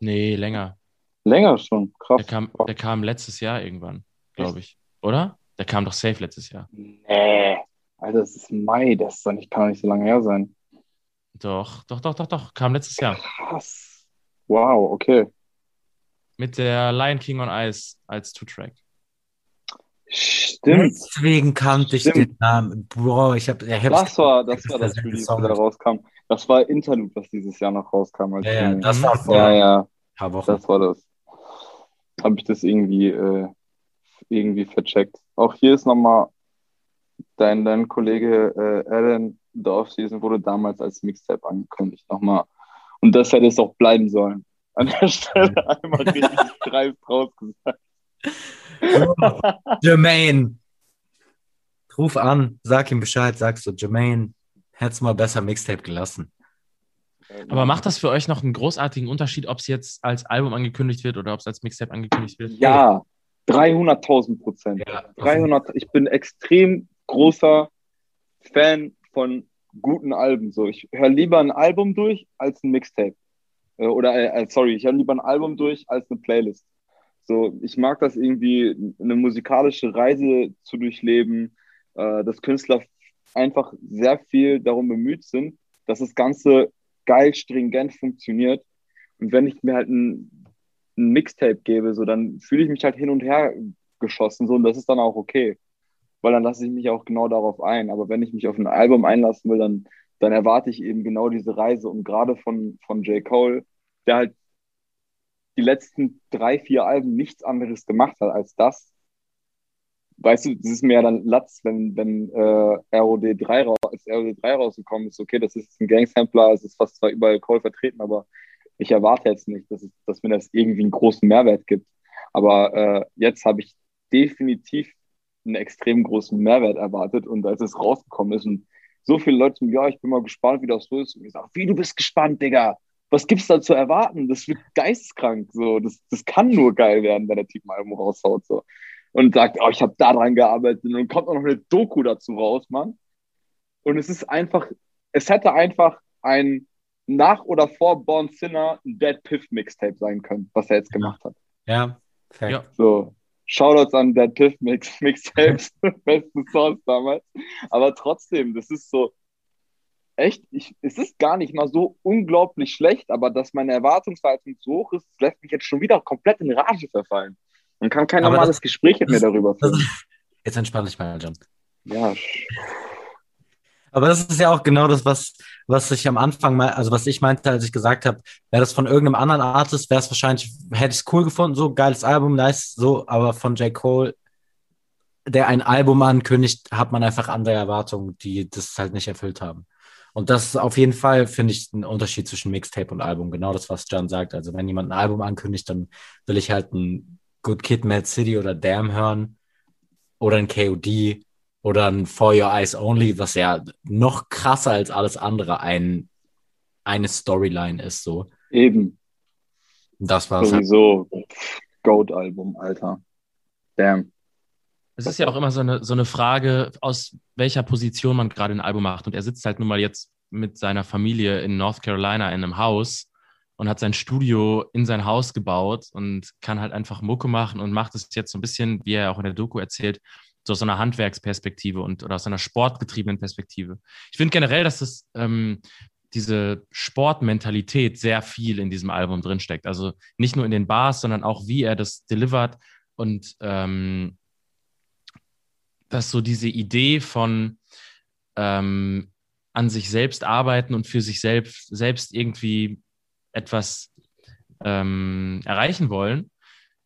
Nee, länger. Länger schon, krass. Der kam, der kam letztes Jahr irgendwann, glaube ich. Oder? Der kam doch safe letztes Jahr. Nee. Alter, das ist Mai, das ist doch nicht, kann doch nicht so lange her sein. Doch, doch, doch, doch, doch. Kam letztes Jahr. Krass. Wow, okay. Mit der Lion King on Ice als Two-Track. Stimmt. Deswegen kannte ich Stimmt. den Namen. Bro, ich habe. Ich Das war das, war das Release, Song. da rauskam. Das war Interlude, was dieses Jahr noch rauskam. Ja, ja, das war vor ja, ja, das war das. habe ich das irgendwie, äh, irgendwie vercheckt. Auch hier ist nochmal dein, dein Kollege äh, Alan, The Off-Season wurde damals als Mixtape angekündigt. Nochmal. Und das hätte es auch bleiben sollen. An der Stelle einmal richtig dreist rausgesagt. Jermaine. Ruf an, sag ihm Bescheid, sagst du, Jermaine, hättest mal besser Mixtape gelassen. Aber macht das für euch noch einen großartigen Unterschied, ob es jetzt als Album angekündigt wird oder ob es als Mixtape angekündigt wird? Ja, 300.000 Prozent. Ja, 300, ich bin extrem großer Fan von guten Alben. So, ich höre lieber ein Album durch als ein Mixtape. Äh, Oder, äh, sorry, ich höre lieber ein Album durch als eine Playlist. So, ich mag das irgendwie, eine musikalische Reise zu durchleben, äh, dass Künstler einfach sehr viel darum bemüht sind, dass das Ganze geil stringent funktioniert. Und wenn ich mir halt ein, ein Mixtape gebe, so, dann fühle ich mich halt hin und her geschossen, so, und das ist dann auch okay. Weil dann lasse ich mich auch genau darauf ein. Aber wenn ich mich auf ein Album einlassen will, dann, dann erwarte ich eben genau diese Reise. Und gerade von, von J. Cole, der halt die letzten drei, vier Alben nichts anderes gemacht hat als das. Weißt du, das ist mir ja dann Latz, wenn, wenn äh, ROD 3 raus, als ROD 3 rausgekommen ist, okay, das ist ein Gangsampler, es ist fast zwar überall Cole vertreten, aber ich erwarte jetzt nicht, dass, es, dass mir das irgendwie einen großen Mehrwert gibt. Aber äh, jetzt habe ich definitiv einen extrem großen Mehrwert erwartet und als es rausgekommen ist und so viele Leute, ja, ich bin mal gespannt, wie das so ist. Und ich sage, wie, du bist gespannt, Digga. Was gibt's da zu erwarten? Das wird geisteskrank. So. Das, das kann nur geil werden, wenn der Typ ein Album raushaut. So. Und sagt, oh, ich habe da dran gearbeitet. Und dann kommt auch noch eine Doku dazu raus, Mann. Und es ist einfach, es hätte einfach ein nach oder vor Born Sinner ein Dead Piff Mixtape sein können, was er jetzt gemacht hat. Ja, fair. Ja. So, Shoutouts an Dead Piff Mix, Mixtapes, besten Songs damals. Aber trotzdem, das ist so, echt, ich, es ist gar nicht mal so unglaublich schlecht, aber dass meine Erwartungshaltung so hoch ist, lässt mich jetzt schon wieder komplett in Rage verfallen. Man kann kein Aber normales das- Gespräch mit mir darüber führen. jetzt entspann dich mal, John. Ja, Aber das ist ja auch genau das, was, was ich am Anfang mal, also was ich meinte, als ich gesagt habe, wäre das von irgendeinem anderen Artist, wäre es wahrscheinlich, hätte ich es cool gefunden, so geiles Album, nice, so, aber von J. Cole, der ein Album ankündigt, hat man einfach andere Erwartungen, die das halt nicht erfüllt haben. Und das ist auf jeden Fall, finde ich, ein Unterschied zwischen Mixtape und Album. Genau das, was John sagt. Also wenn jemand ein Album ankündigt, dann will ich halt ein Good Kid, Mad City oder Damn hören oder ein KOD oder ein For Your Eyes Only, was ja noch krasser als alles andere ein, eine Storyline ist. So. eben, das war. Halt. sowieso. Goat-Album, Alter. Damn. Es ist ja auch immer so eine, so eine Frage, aus welcher Position man gerade ein Album macht. Und er sitzt halt nun mal jetzt mit seiner Familie in North Carolina in einem Haus und hat sein Studio in sein Haus gebaut und kann halt einfach Mucke machen und macht es jetzt so ein bisschen, wie er auch in der Doku erzählt, so aus einer Handwerksperspektive und oder aus einer sportgetriebenen Perspektive. Ich finde generell, dass das ähm, diese Sportmentalität sehr viel in diesem Album drinsteckt. Also nicht nur in den Bars, sondern auch wie er das delivert und ähm, dass so diese Idee von ähm, an sich selbst arbeiten und für sich selbst, selbst irgendwie etwas ähm, erreichen wollen,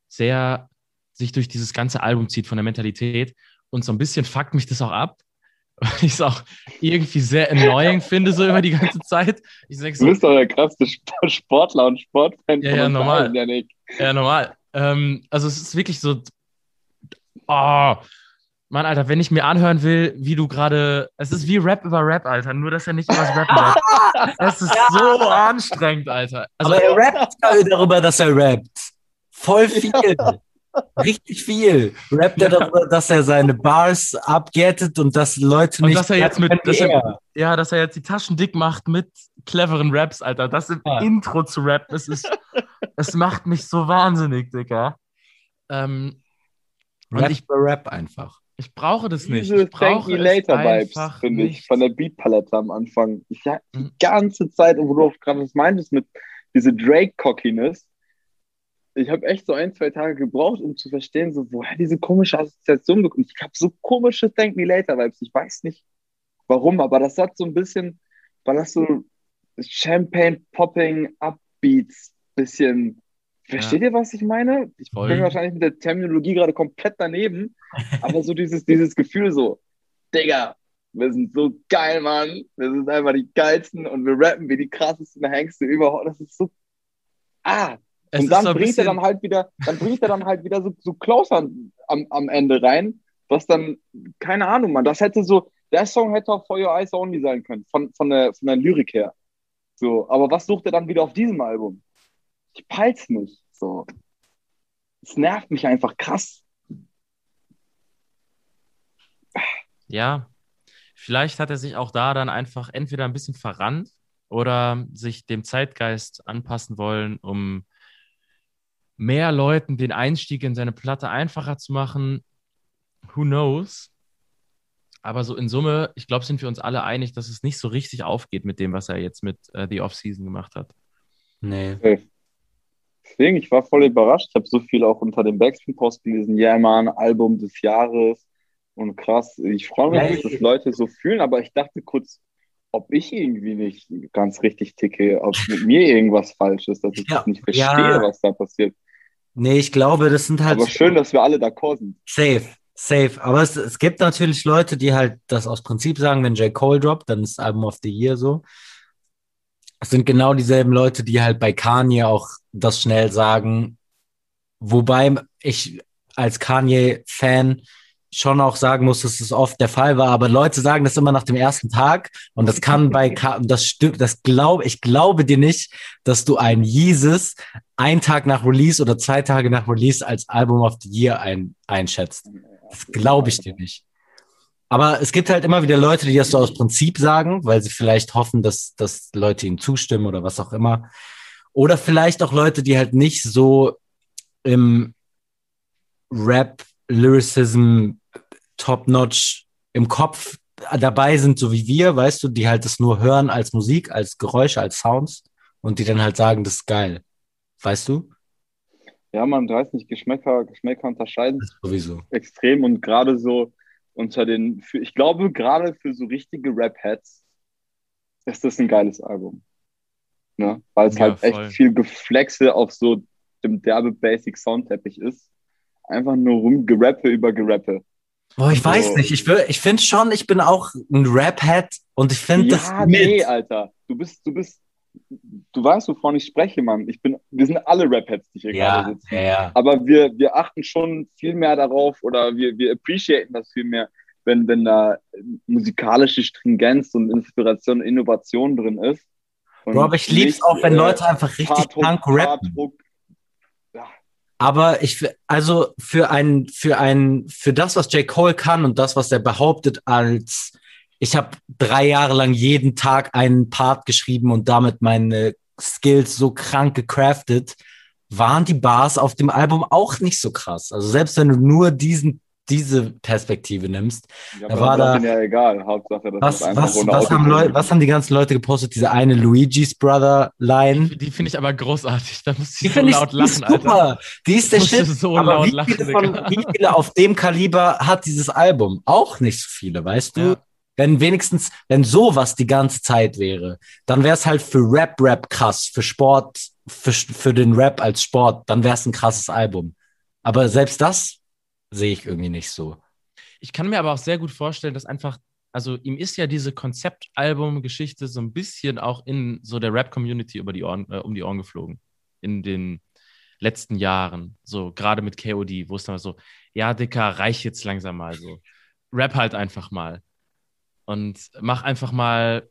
sehr sich durch dieses ganze Album zieht von der Mentalität. Und so ein bisschen fuckt mich das auch ab, weil ich es auch irgendwie sehr annoying finde, so über die ganze Zeit. Ich Du so, bist doch der krasseste Sp- Sportler und Sportfan Ja, ja, normal. Janik. Ja, normal. Ähm, also es ist wirklich so, oh, Mann, Alter, wenn ich mir anhören will, wie du gerade, es ist wie Rap über Rap, Alter, nur dass er nicht über das Rappen rappt. Es ist so anstrengend, Alter. Also, Aber er rappt darüber, dass er rappt. Voll viel. Richtig viel. Rappt er Ja. darüber, dass er seine Bars abgettet und dass Leute Und nicht. dass er jetzt mit- dass er- ja, dass er jetzt die Taschen dick macht mit cleveren Raps, Alter. Das im Ja. Intro zu rappen, es ist, es macht mich so wahnsinnig, Digga. Ähm, Und Rap ich- über Rap einfach. Ich brauche das nicht. Diese Ich Thank brauche Me es Later Vibes, finde ich, nicht. von der Beatpalette am Anfang. Ich ja die Mhm. ganze Zeit, und wo du auch gerade was meintest mit diese Drake-Cockiness, ich habe echt so ein, zwei Tage gebraucht, um zu verstehen, so woher diese komische Assoziation bekommt. Ich habe so komische Thank Me Later Vibes. Ich weiß nicht warum, aber das hat so ein bisschen, weil das so Champagne Popping Upbeats bisschen Versteht ihr, was ich meine? Ich Voll. bin wahrscheinlich mit der Terminologie gerade komplett daneben, aber so dieses, dieses Gefühl so, Digga, wir sind so geil, Mann. Wir sind einfach die geilsten und wir rappen wie die krassesten Hengste überhaupt. Das ist so. Ah, Es und dann so bringt er dann halt wieder, dann bringt er dann halt wieder so, so Klaus am, am, Ende rein, was dann, keine Ahnung, man, das hätte so, der Song hätte auch For Your Eyes Only sein können, von, von, der, von der Lyrik her. So, aber was sucht er dann wieder auf diesem Album? Ich peil's nicht. So. Es nervt mich einfach krass. Ja, vielleicht hat er sich auch da dann einfach entweder ein bisschen verrannt oder sich dem Zeitgeist anpassen wollen, um mehr Leuten den Einstieg in seine Platte einfacher zu machen. Who knows? Aber so in Summe, ich glaube, sind wir uns alle einig, dass es nicht so richtig aufgeht mit dem, was er jetzt mit äh, The Off-Season gemacht hat. Nee. Deswegen, ich war voll überrascht. Ich habe so viel auch unter dem Backspin-Post gelesen. Ja, Mann, Album des Jahres. Und krass, ich freue mich, Ja, dass das Leute so fühlen, aber ich dachte kurz, ob ich irgendwie nicht ganz richtig ticke, ob mit mir irgendwas falsch ist, dass ich Ja, das nicht verstehe, ja. was da passiert. Nee, ich glaube, das sind halt Aber schön, dass wir alle d'accord sind. safe, safe. Aber es, es gibt natürlich Leute, die halt das aus Prinzip sagen, wenn J. Cole droppt, dann ist Album of the Year so. Es sind genau dieselben Leute, die halt bei Kanye auch das schnell sagen. Wobei ich als Kanye-Fan schon auch sagen muss, dass es oft der Fall war, aber Leute sagen das immer nach dem ersten Tag und das kann bei Ka das stimmt, das glaube ich glaube dir nicht, dass du ein Yeezus einen Tag nach Release oder zwei Tage nach Release als Album of the Year ein, einschätzt. Das glaube ich dir nicht. Aber es gibt halt immer wieder Leute, die das so aus Prinzip sagen, weil sie vielleicht hoffen, dass, dass Leute ihnen zustimmen oder was auch immer. Oder vielleicht auch Leute, die halt nicht so im Rap, Lyricism, Top-Notch im Kopf dabei sind, so wie wir, weißt du, die halt das nur hören als Musik, als Geräusche, als Sounds und die dann halt sagen, das ist geil. Weißt du? Ja, man weiß nicht, Geschmäcker, Geschmäcker unterscheiden sich Sowieso. extrem und gerade so unter den, für, ich glaube, gerade für so richtige Rap-Heads ist das ein geiles Album. Ne? Weil es Ja, halt voll. echt viel Geflexe auf so dem derbe Basic Soundteppich ist. Einfach nur rumgerappe über Gerappe. Boah, ich So. weiß nicht. Ich, will- ich finde schon, ich bin auch ein Rap-Head und ich finde das Ja, mit. nee, Alter. Du bist, du bist, du weißt, wovon ich spreche, Mann. Ich bin, wir sind alle Rap-Heads, die hier gerade ja, sitzen. ja, ja. Aber wir, wir achten schon viel mehr darauf oder wir, wir appreciaten das viel mehr, wenn, wenn da musikalische Stringenz und Inspiration, Innovation drin ist. Bro, aber ich lieb's nicht, auch, wenn äh, Leute einfach richtig krank rappen. Ja, Aber ich, also für ein, für ein, für das, was J. Cole kann und das, was er behauptet als, ich habe drei Jahre lang jeden Tag einen Part geschrieben und damit meine Skills so krank gecraftet, waren die Bars auf dem Album auch nicht so krass. Also selbst wenn du nur diesen, diese Perspektive nimmst, ja, Da aber war das da- ja egal. Hauptsache, das was, ist einfach was, was, haben. Leute, was haben die ganzen Leute gepostet? Diese eine Luigi's Brother Line. Die finde ich aber großartig. Da muss Die ich so finde ich laut die ist lachen, Alter. super. Die ist der Ich Shit. so aber laut wie, lachen, viele von, wie viele auf dem Kaliber hat dieses Album? Auch nicht so viele, weißt du? Ja. Wenn wenigstens, wenn sowas die ganze Zeit wäre, dann wäre es halt für Rap, Rap krass, für Sport, für, für den Rap als Sport, dann wäre es ein krasses Album. Aber selbst das sehe ich irgendwie nicht so. Ich kann mir aber auch sehr gut vorstellen, dass einfach, also ihm ist ja diese Konzeptalbum-Geschichte so ein bisschen auch in so der Rap-Community über die Ohren, äh, um die Ohren geflogen. In den letzten Jahren. So, gerade mit KOD, wo es dann so, ja, Dicker, reich jetzt langsam mal so. Rap halt einfach mal. Und mach einfach mal,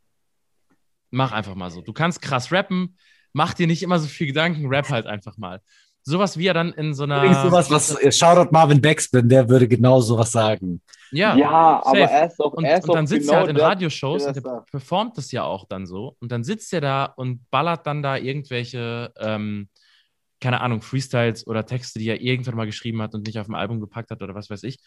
mach einfach mal so. Du kannst krass rappen, mach dir nicht immer so viel Gedanken, rap halt einfach mal. Sowas wie er dann in so einer. Übrigens sowas, was, Shoutout Marvin Backspin, der würde genau sowas sagen. Ja, Ja, aber er ist auch, Und, er ist und auch dann sitzt genau er halt in der, Radioshows und der performt das ja auch dann so. Und dann sitzt er da und ballert dann da irgendwelche, ähm, keine Ahnung, Freestyles oder Texte, die er irgendwann mal geschrieben hat und nicht auf dem Album gepackt hat oder was weiß ich.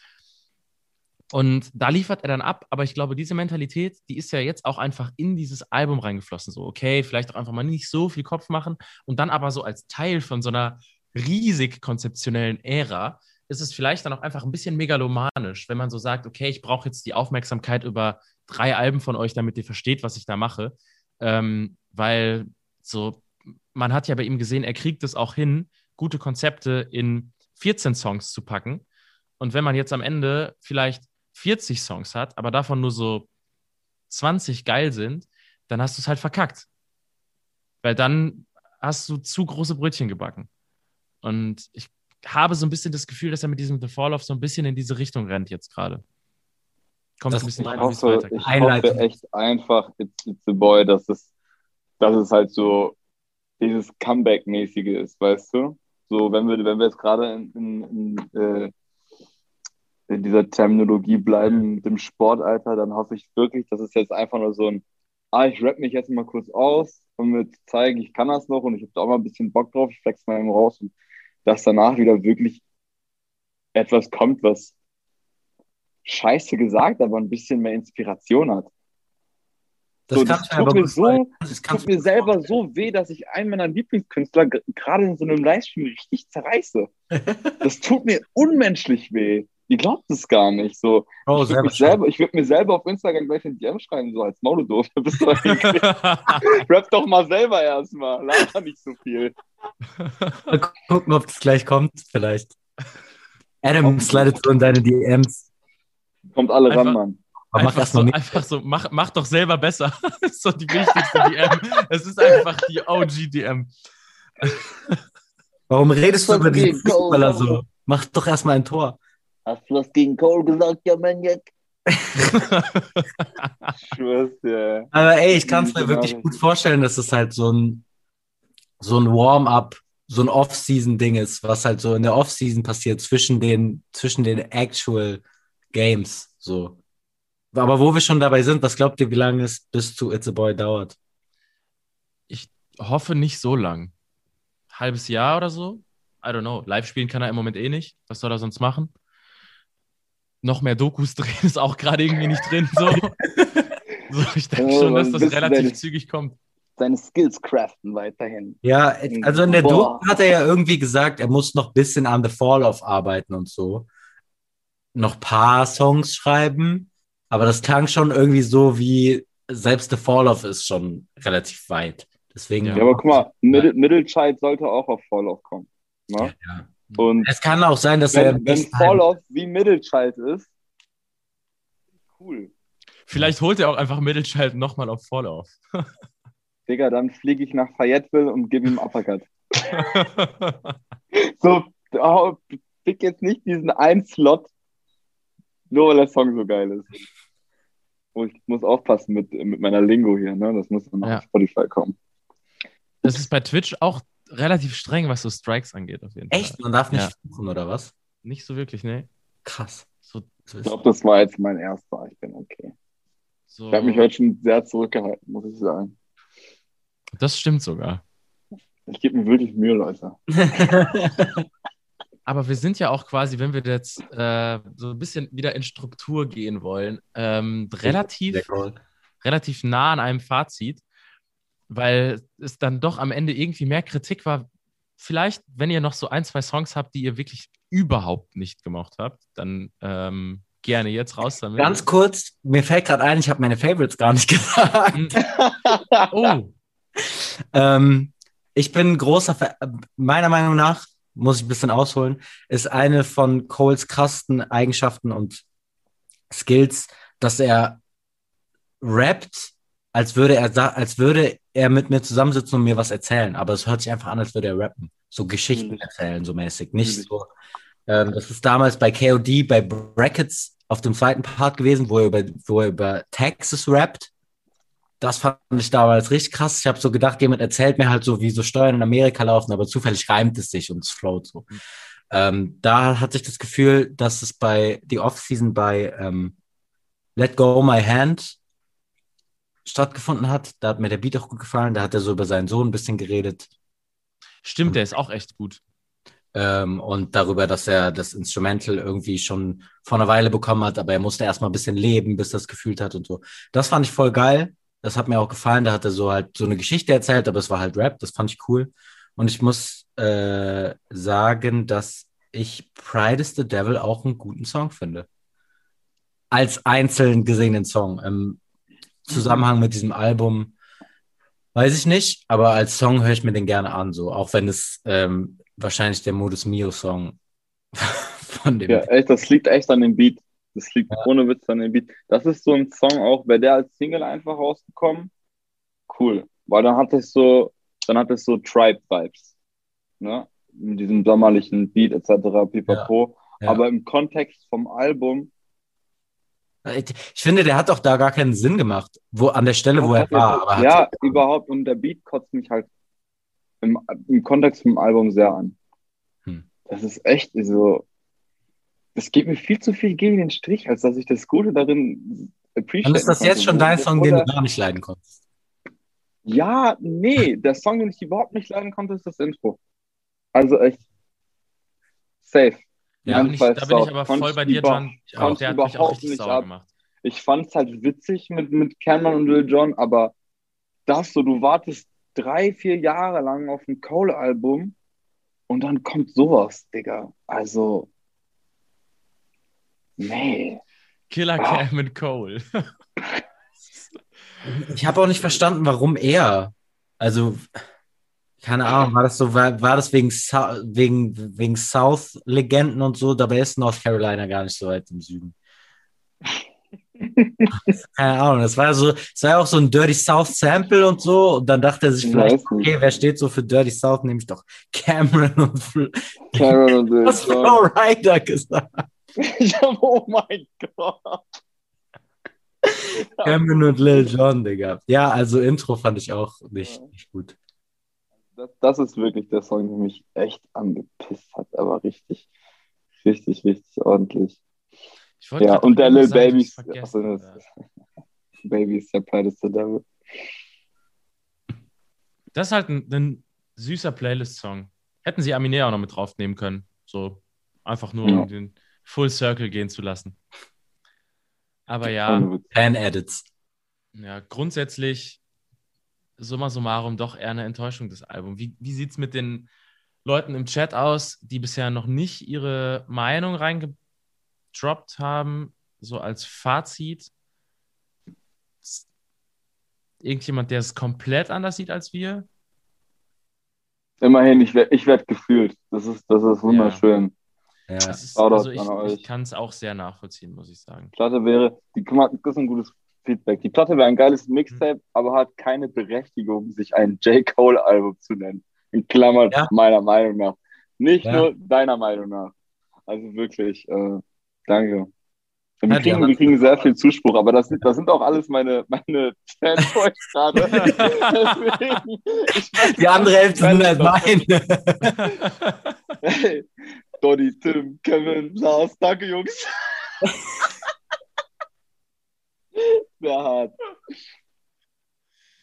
Und da liefert er dann ab, aber ich glaube, diese Mentalität, die ist ja jetzt auch einfach in dieses Album reingeflossen. So, okay, vielleicht auch einfach mal nicht so viel Kopf machen und dann aber so als Teil von so einer riesig konzeptionellen Ära ist es vielleicht dann auch einfach ein bisschen megalomanisch, wenn man so sagt, okay, ich brauche jetzt die Aufmerksamkeit über drei Alben von euch, damit ihr versteht, was ich da mache. Ähm, weil so, man hat ja bei ihm gesehen, er kriegt es auch hin, gute Konzepte in 14 Songs zu packen. Und wenn man jetzt am Ende vielleicht 40 Songs hat, aber davon nur so 20 geil sind, dann hast du es halt verkackt. Weil dann hast du zu große Brötchen gebacken. Und ich habe so ein bisschen das Gefühl, dass er mit diesem The Fall Off so ein bisschen in diese Richtung rennt jetzt gerade. Kommt Das ein bisschen ich wie es hoffe, ich hoffe echt einfach, it's, it's a boy, dass es, dass es halt so dieses Comeback-mäßige ist, weißt du? So, wenn wir, wenn wir jetzt gerade in, in, in, äh, in dieser Terminologie bleiben mit dem Sportalter, dann hoffe ich wirklich, dass es jetzt einfach nur so ein, ah, ich rap mich jetzt mal kurz aus, um mir zu zeigen, ich kann das noch und ich habe da auch mal ein bisschen Bock drauf, ich flex mal eben raus und dass danach wieder wirklich etwas kommt, was scheiße gesagt, aber ein bisschen mehr Inspiration hat. Das so, das tut mir so. Das tut mir selber so weh, dass ich einen meiner Lieblingskünstler gerade in so einem Livestream richtig zerreiße. Das tut mir unmenschlich weh. Ihr glaubt es gar nicht. So, Oh, ich würde selber ich würd mir selber auf Instagram gleich ein DM schreiben, so als Maulodorf. Du bist doch Rap doch mal selber erstmal. Laber nicht so viel. Mal gucken, ob das gleich kommt, vielleicht. Adam slidet so in deine DMs. Kommt alle ran, Einfach- Mann. Aber mach einfach, erst so, einfach so, mach, mach doch selber besser. Das ist so die wichtigste DM. Es ist einfach die OG-DM. Warum redest du über Cole? Fußballer so? Mach doch erstmal ein Tor. Hast du was gegen Cole gesagt, ja, Maniac? Schwör's dir. Aber ey, ich kann es mir wirklich gut vorstellen, dass es halt so ein, so ein Warm-up, so ein Off-Season-Ding ist, was halt so in der Off-Season passiert zwischen den, zwischen den actual Games. So. Aber wo wir schon dabei sind, was glaubt ihr, wie lange es bis zu It's a Boy dauert? Ich hoffe nicht so lang. Halbes Jahr oder so? I don't know. Live spielen kann er im Moment eh nicht. Was soll er sonst machen? Noch mehr Dokus drehen ist auch gerade irgendwie nicht drin. So. so ich denke Oh, schon, dass das relativ deine- zügig kommt. Seine Skills craften weiterhin. Ja, also in der Boah. Doku hat er ja irgendwie gesagt, er muss noch ein bisschen an The Fall of arbeiten und so. Noch ein paar Songs schreiben, aber das klang schon irgendwie so wie selbst The Fall of ist schon relativ weit. Deswegen. Ja. Ja, aber guck mal, Middle, Middle Child sollte auch auf Fall Off kommen. Ne? Ja. Und Es kann auch sein, dass er wenn, wenn Fall Off wie Middle Child ist, cool. Vielleicht holt er auch einfach Mittelschalt nochmal auf Vorlauf. Digga, dann fliege ich nach Fayetteville und gebe ihm Uppercut. So, oh, pick jetzt nicht diesen einen Slot, nur weil der Song so geil ist. Oh, ich muss aufpassen mit, mit meiner Lingo hier, ne? Das muss dann Ja. auf Spotify kommen. das ist bei Twitch auch relativ streng, was so Strikes angeht, auf jeden Fall. Echt? Man darf nicht Ja. fluchen, oder was? Nicht so wirklich, ne? Krass. So, So Ich glaube, das war jetzt mein erster. Ich bin okay. so, Ich habe mich heute schon sehr zurückgehalten, muss ich sagen. das stimmt sogar. Ich gebe mir wirklich Mühe, Leute. Aber wir sind ja auch quasi, wenn wir jetzt äh, so ein bisschen wieder in Struktur gehen wollen, ähm, relativ, relativ nah an einem Fazit, weil es dann doch am Ende irgendwie mehr Kritik war. Vielleicht, wenn ihr noch so ein, zwei Songs habt, die ihr wirklich überhaupt nicht gemocht habt, dann ähm, gerne jetzt raus damit. Ganz kurz, mir fällt gerade ein, ich habe meine Favorites gar nicht gesagt. Hm. Oh, Ähm, ich bin großer Fan, meiner Meinung nach, muss ich ein bisschen ausholen, ist eine von Coles krassen Eigenschaften und Skills, dass er rappt, als würde er, als würde er mit mir zusammensitzen und mir was erzählen. Aber es hört sich einfach an, als würde er rappen. So Geschichten Natürlich. erzählen, so mäßig. Nicht Natürlich. so. Ähm, das ist damals bei KOD, bei Brackets auf dem zweiten Part gewesen, wo er über, wo er über Texas rappt. Das fand ich damals richtig krass. Ich habe so gedacht, jemand erzählt mir halt so, wie so Steuern in Amerika laufen, aber zufällig reimt es sich und es float so. Ähm, da hatte ich das Gefühl, dass es bei die Off-Season bei ähm, Let Go My Hand stattgefunden hat. Da hat mir der Beat auch gut gefallen. Da hat er so über seinen Sohn ein bisschen geredet. stimmt, der ist auch echt gut. Ähm, und darüber, dass er das Instrumental irgendwie schon vor einer Weile bekommen hat, aber er musste erstmal ein bisschen leben, bis er es gefühlt hat und so. Das fand ich voll geil. Das hat mir auch gefallen. Da hat er so halt so eine Geschichte erzählt, aber es war halt Rap. Das fand ich cool. Und ich muss äh, sagen, dass ich Pride is the Devil auch einen guten Song finde. Als einzeln gesehenen Song. Im Zusammenhang mit diesem Album weiß ich nicht, aber als Song höre ich mir den gerne an, so. Auch wenn es ähm, wahrscheinlich der Modus Mio Song von dem. Ja, echt, das liegt echt an dem Beat. Das liegt Ja. ohne Witz an dem Beat. Das ist so ein Song auch, wäre der als Single einfach rausgekommen, cool. Weil dann hat es so, dann hat es so Tribe-Vibes. Ne? Mit diesem sommerlichen Beat etc. pipapo. Ja. Aber im Kontext vom Album, Ich finde, der hat auch da gar keinen Sinn gemacht, wo an der Stelle, wo er war. ja, überhaupt. Und der Beat kotzt mich halt im, im Kontext vom Album sehr an. Hm. Das ist echt so. Das geht mir viel zu viel gegen den Strich, als dass ich das Gute darin appreciate. dann ist das jetzt schon dein Song, den du gar nicht leiden konntest. Ja, nee, der Song, den ich überhaupt nicht leiden konnte, ist das Intro. Also echt. Safe. Ja, Da Mein bin ich, da bin ich aber voll bei dir, über- John. Auch, der ich hat mich auch überhaupt richtig nicht sauer ab. gemacht. Ich fand es halt witzig mit, mit Cameron und Lil Jon, aber das so, du wartest drei, vier Jahre lang auf ein Cole-Album und dann kommt sowas, Digga. Also, nee. Killer Ah. Cam mit Cole. Ich habe auch nicht verstanden, warum er. Also, keine Ahnung, war das so, war, war das wegen, wegen, wegen South-Legenden und so? Dabei ist North Carolina gar nicht so weit im Süden. Keine Ahnung, das war so, es war ja auch so ein Dirty South Sample und so. Und dann dachte er sich Ich vielleicht, okay, wer steht so für Dirty South? Nehme ich doch Cameron und Fl Cameron und Lil was Jon. Flo Rider gesagt. Ich hab, oh mein Gott. Cameron und Lil Jon, Digga. Ja, also Intro fand ich auch nicht, nicht gut. Das, das ist wirklich der Song, der mich echt angepisst hat, aber richtig, richtig, richtig ordentlich. Ja, und der Lil Baby ist, also. Baby ist der Platteste Devil. Das ist halt ein, ein süßer Playlist-Song. Hätten sie Aminé auch noch mit draufnehmen können. So einfach nur, Ja. um den Full Circle gehen zu lassen. Aber ja. Fan-Edits. ja, grundsätzlich summa summarum doch eher eine Enttäuschung, das Album. Wie, wie sieht es mit den Leuten im Chat aus, die bisher noch nicht ihre Meinung reingedroppt haben, so als Fazit? Irgendjemand, der es komplett anders sieht als wir? Immerhin, ich werde ich werd gefühlt. Das ist, das ist wunderschön. Ja. Das ist, also ich, an euch. ich kann es auch sehr nachvollziehen, muss ich sagen. Platte wäre, die, guck mal, das ist ein gutes Feedback. Die Platte wäre ein geiles Mixtape, aber hat keine Berechtigung, sich ein J. Cole-Album zu nennen. In Klammern, Ja. meiner Meinung nach. Nicht Ja. nur deiner Meinung nach. Also wirklich, äh, danke. Wir, Ja, kriegen, wir kriegen sehr viel Zuspruch, aber das sind, das sind auch alles meine, meine Fanboys gerade. Weiß Die andere Hälfte sind halt meine. Hey, Donny, Tim, Kevin, Lars, danke Jungs. Sehr hart.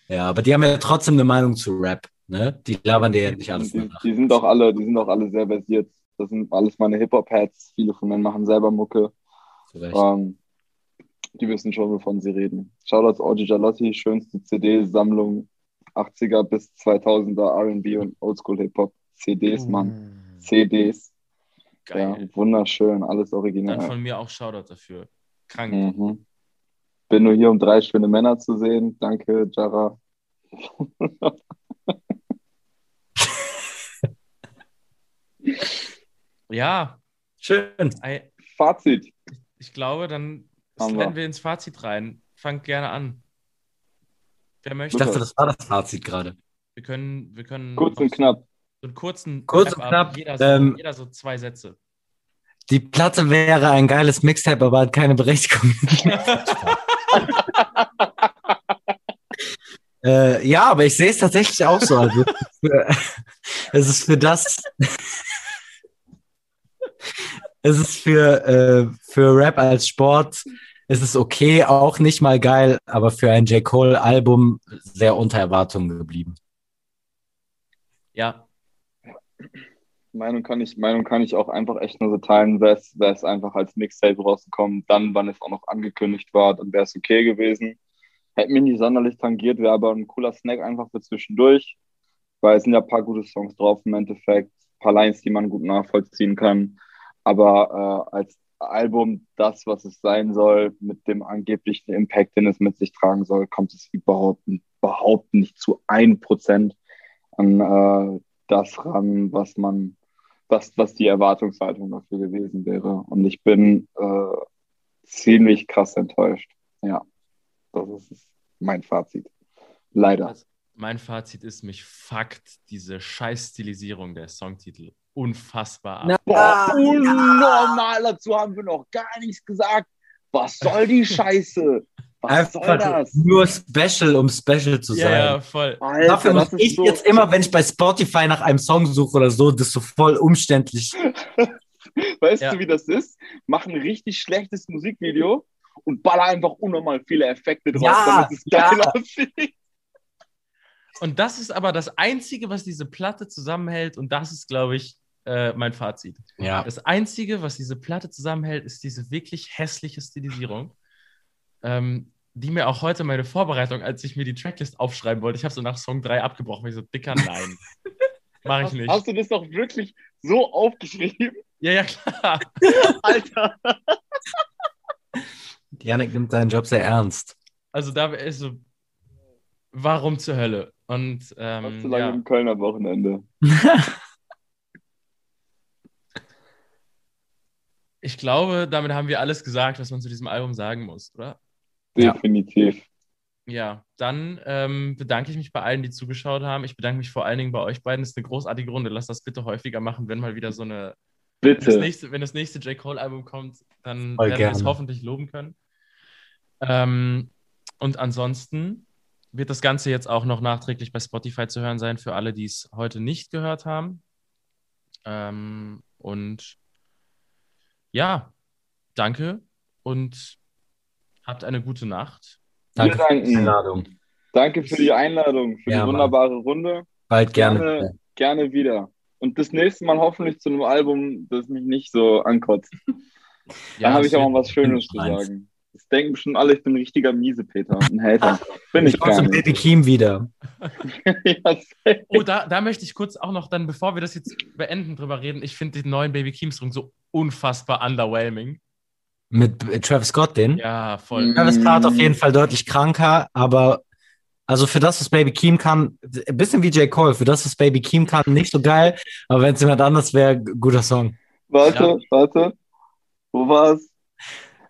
Ja, aber die haben ja trotzdem eine Meinung zu Rap. Ne? Die labern dir ja nicht alles Die, nach. die sind auch alle, die sind auch alle sehr versiert. Das sind alles meine Hip-Hop-Heads. Viele von denen machen selber Mucke. Ähm, die wissen schon, wovon sie reden. Shoutouts Orgy Jalotti, schönste CD-Sammlung 80er bis 2000er R&B und Oldschool Hip-Hop. CDs, Mann. CDs. Ja, Geil. wunderschön, alles Dann original. von mir auch Shoutout dafür. Krank. Mhm. Bin nur hier, um drei schöne Männer zu sehen. Danke, Jara. Ja, Schön. Fazit. ich glaube, dann sliden wir. wir ins Fazit rein. Fangt gerne an. Wer Ich möchte? dachte, das war das Fazit gerade. Wir können, wir können Kurz und knapp. So einen kurzen Kurz und knapp, Jeder so, ähm, jeder so zwei Sätze. Die Platte wäre ein geiles Mixtape, aber hat keine Berechtigung. äh, ja, aber ich sehe es tatsächlich auch so. Also, es ist für das. es ist für, äh, für Rap als Sport. Es ist okay, auch nicht mal geil, aber für ein J. Cole-Album sehr unter Erwartungen geblieben. Ja, Meinung kann ich, Meinung kann ich auch einfach echt nur so teilen, wäre es einfach als Mixtape rausgekommen, dann, wann es auch noch angekündigt war, dann wäre es okay gewesen. Hätte mich nicht sonderlich tangiert, wäre aber ein cooler Snack einfach für zwischendurch, weil es sind ja ein paar gute Songs drauf im Endeffekt, ein paar Lines, die man gut nachvollziehen kann. Aber äh, als Album, das, was es sein soll, mit dem angeblichen Impact, den es mit sich tragen soll, kommt es überhaupt, überhaupt nicht zu ein Prozent an äh, das ran, was man was, was die Erwartungshaltung dafür gewesen wäre. Und ich bin äh, ziemlich krass enttäuscht. Ja, das ist mein Fazit. Leider. Also, mein Fazit ist, mich fuckt diese scheiß Stilisierung der Songtitel unfassbar ab. Na, Boah, unnormal, dazu haben wir noch gar nichts gesagt. Was soll die Scheiße? Was soll Einfach das? nur Special, um Special zu sein. Ja, ja, voll. Alter, Dafür muss ist ich so- jetzt immer, wenn ich bei Spotify nach einem Song suche oder so, das so voll umständlich. Weißt Ja. du, wie das ist? Mach ein richtig schlechtes Musikvideo und baller einfach unnormal viele Effekte drauf, Ja, damit es geil ja. aussieht. Und das ist aber das Einzige, was diese Platte zusammenhält. Und das ist, glaube ich, äh, mein Fazit. Ja. Das Einzige, was diese Platte zusammenhält, ist diese wirklich hässliche Stilisierung, ähm, die mir auch heute meine Vorbereitung, als ich mir die Tracklist aufschreiben wollte, ich habe so nach Song 3 abgebrochen, weil ich so, dicker, nein. Mach ich nicht. hast du das doch wirklich so aufgeschrieben? Ja, ja, klar. Alter. Janik nimmt seinen Job sehr ernst. Also da ist so, warum zur Hölle? Und Warst ähm, du lange ja, im Kölner Wochenende? ich glaube, damit haben wir alles gesagt, was man zu diesem Album sagen muss, oder? Ja. Definitiv. Ja, dann ähm, bedanke ich mich bei allen, die zugeschaut haben. Ich bedanke mich vor allen Dingen bei euch beiden. Das ist eine großartige Runde. Lasst das bitte häufiger machen, wenn mal wieder so eine. Wenn das Bitte. nächste, wenn das nächste J. Cole-Album kommt, dann Voll werden wir es gerne. hoffentlich loben können. Ähm, und ansonsten wird das Ganze jetzt auch noch nachträglich bei Spotify zu hören sein, für alle, die es heute nicht gehört haben. Ähm, und ja, danke und habt eine gute Nacht. Danke Wir für die danken. Einladung. Danke für die Einladung, für Ja, die Mann. wunderbare Runde. Bald gerne. Gerne, gerne wieder. Und das nächste Mal hoffentlich zu einem Album, das mich nicht so ankotzt. Ja, da habe ich auch mal was Schönes zu sagen. Das denken bestimmt alle, ich bin ein richtiger Miesepeter, ein Hater. Bin ich Ich komme gar zum nicht. Baby Keem wieder. ja. Oh, da, da möchte ich kurz auch noch dann, bevor wir das jetzt beenden, drüber reden. Ich finde den neuen Baby Keem Song so unfassbar underwhelming. Mit Travis Scott, den. Ja, voll. Mhm. Travis Part auf jeden Fall deutlich kranker, aber also für das, was Baby Keem kann, ein bisschen wie J. Cole, für das, was Baby Keem kann, nicht so geil, aber wenn es jemand anders wäre, guter Song. Warte, Ja. warte. Wo war's?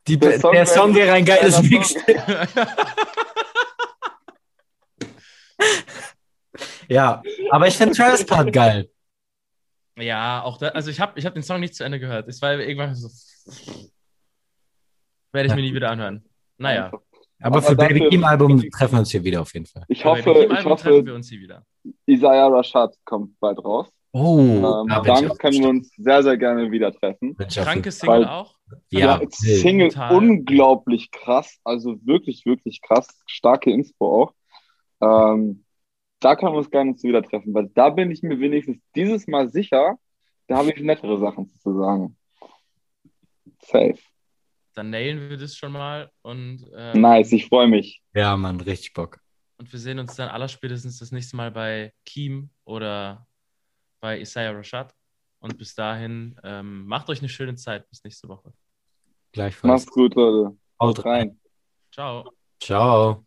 Die, Der der Song Song, wäre- ein geiles Mix. Song. Ja, aber ich finde Travis Part geil. ja, auch da, also ich habe ich hab den Song nicht zu Ende gehört. Es war irgendwann so. Werde ich Ja. mir nie wieder anhören. Naja. Aber, Aber für Baby dafür- Keem Album treffen wir uns hier wieder auf jeden Fall. Ich hoffe, Baby ich Album treffen wir hoffe, uns hier wieder. Isaiah Rashad kommt bald raus. Oh, Ähm, da auch können wir uns sehr, sehr gerne wieder treffen. Kranke Single Weil- auch. Ja, Ja. Single Total. unglaublich krass, also wirklich, wirklich krass, starke Inspo auch. Ähm, da können wir uns gerne zu wieder treffen, weil da bin ich mir wenigstens dieses Mal sicher, da habe ich nettere Sachen zu sagen. Safe. Dann nailen wir das schon mal und, ähm, Nice, ich freue mich. Ja, Mann, richtig Bock. und wir sehen uns dann allerspätestens das nächste Mal bei Keem oder bei Isaiah Rashad. Und bis dahin, ähm, macht euch eine schöne Zeit. Bis nächste Woche. Gleichfalls. Macht's gut, Leute. Haut rein. Rein. Ciao. Ciao.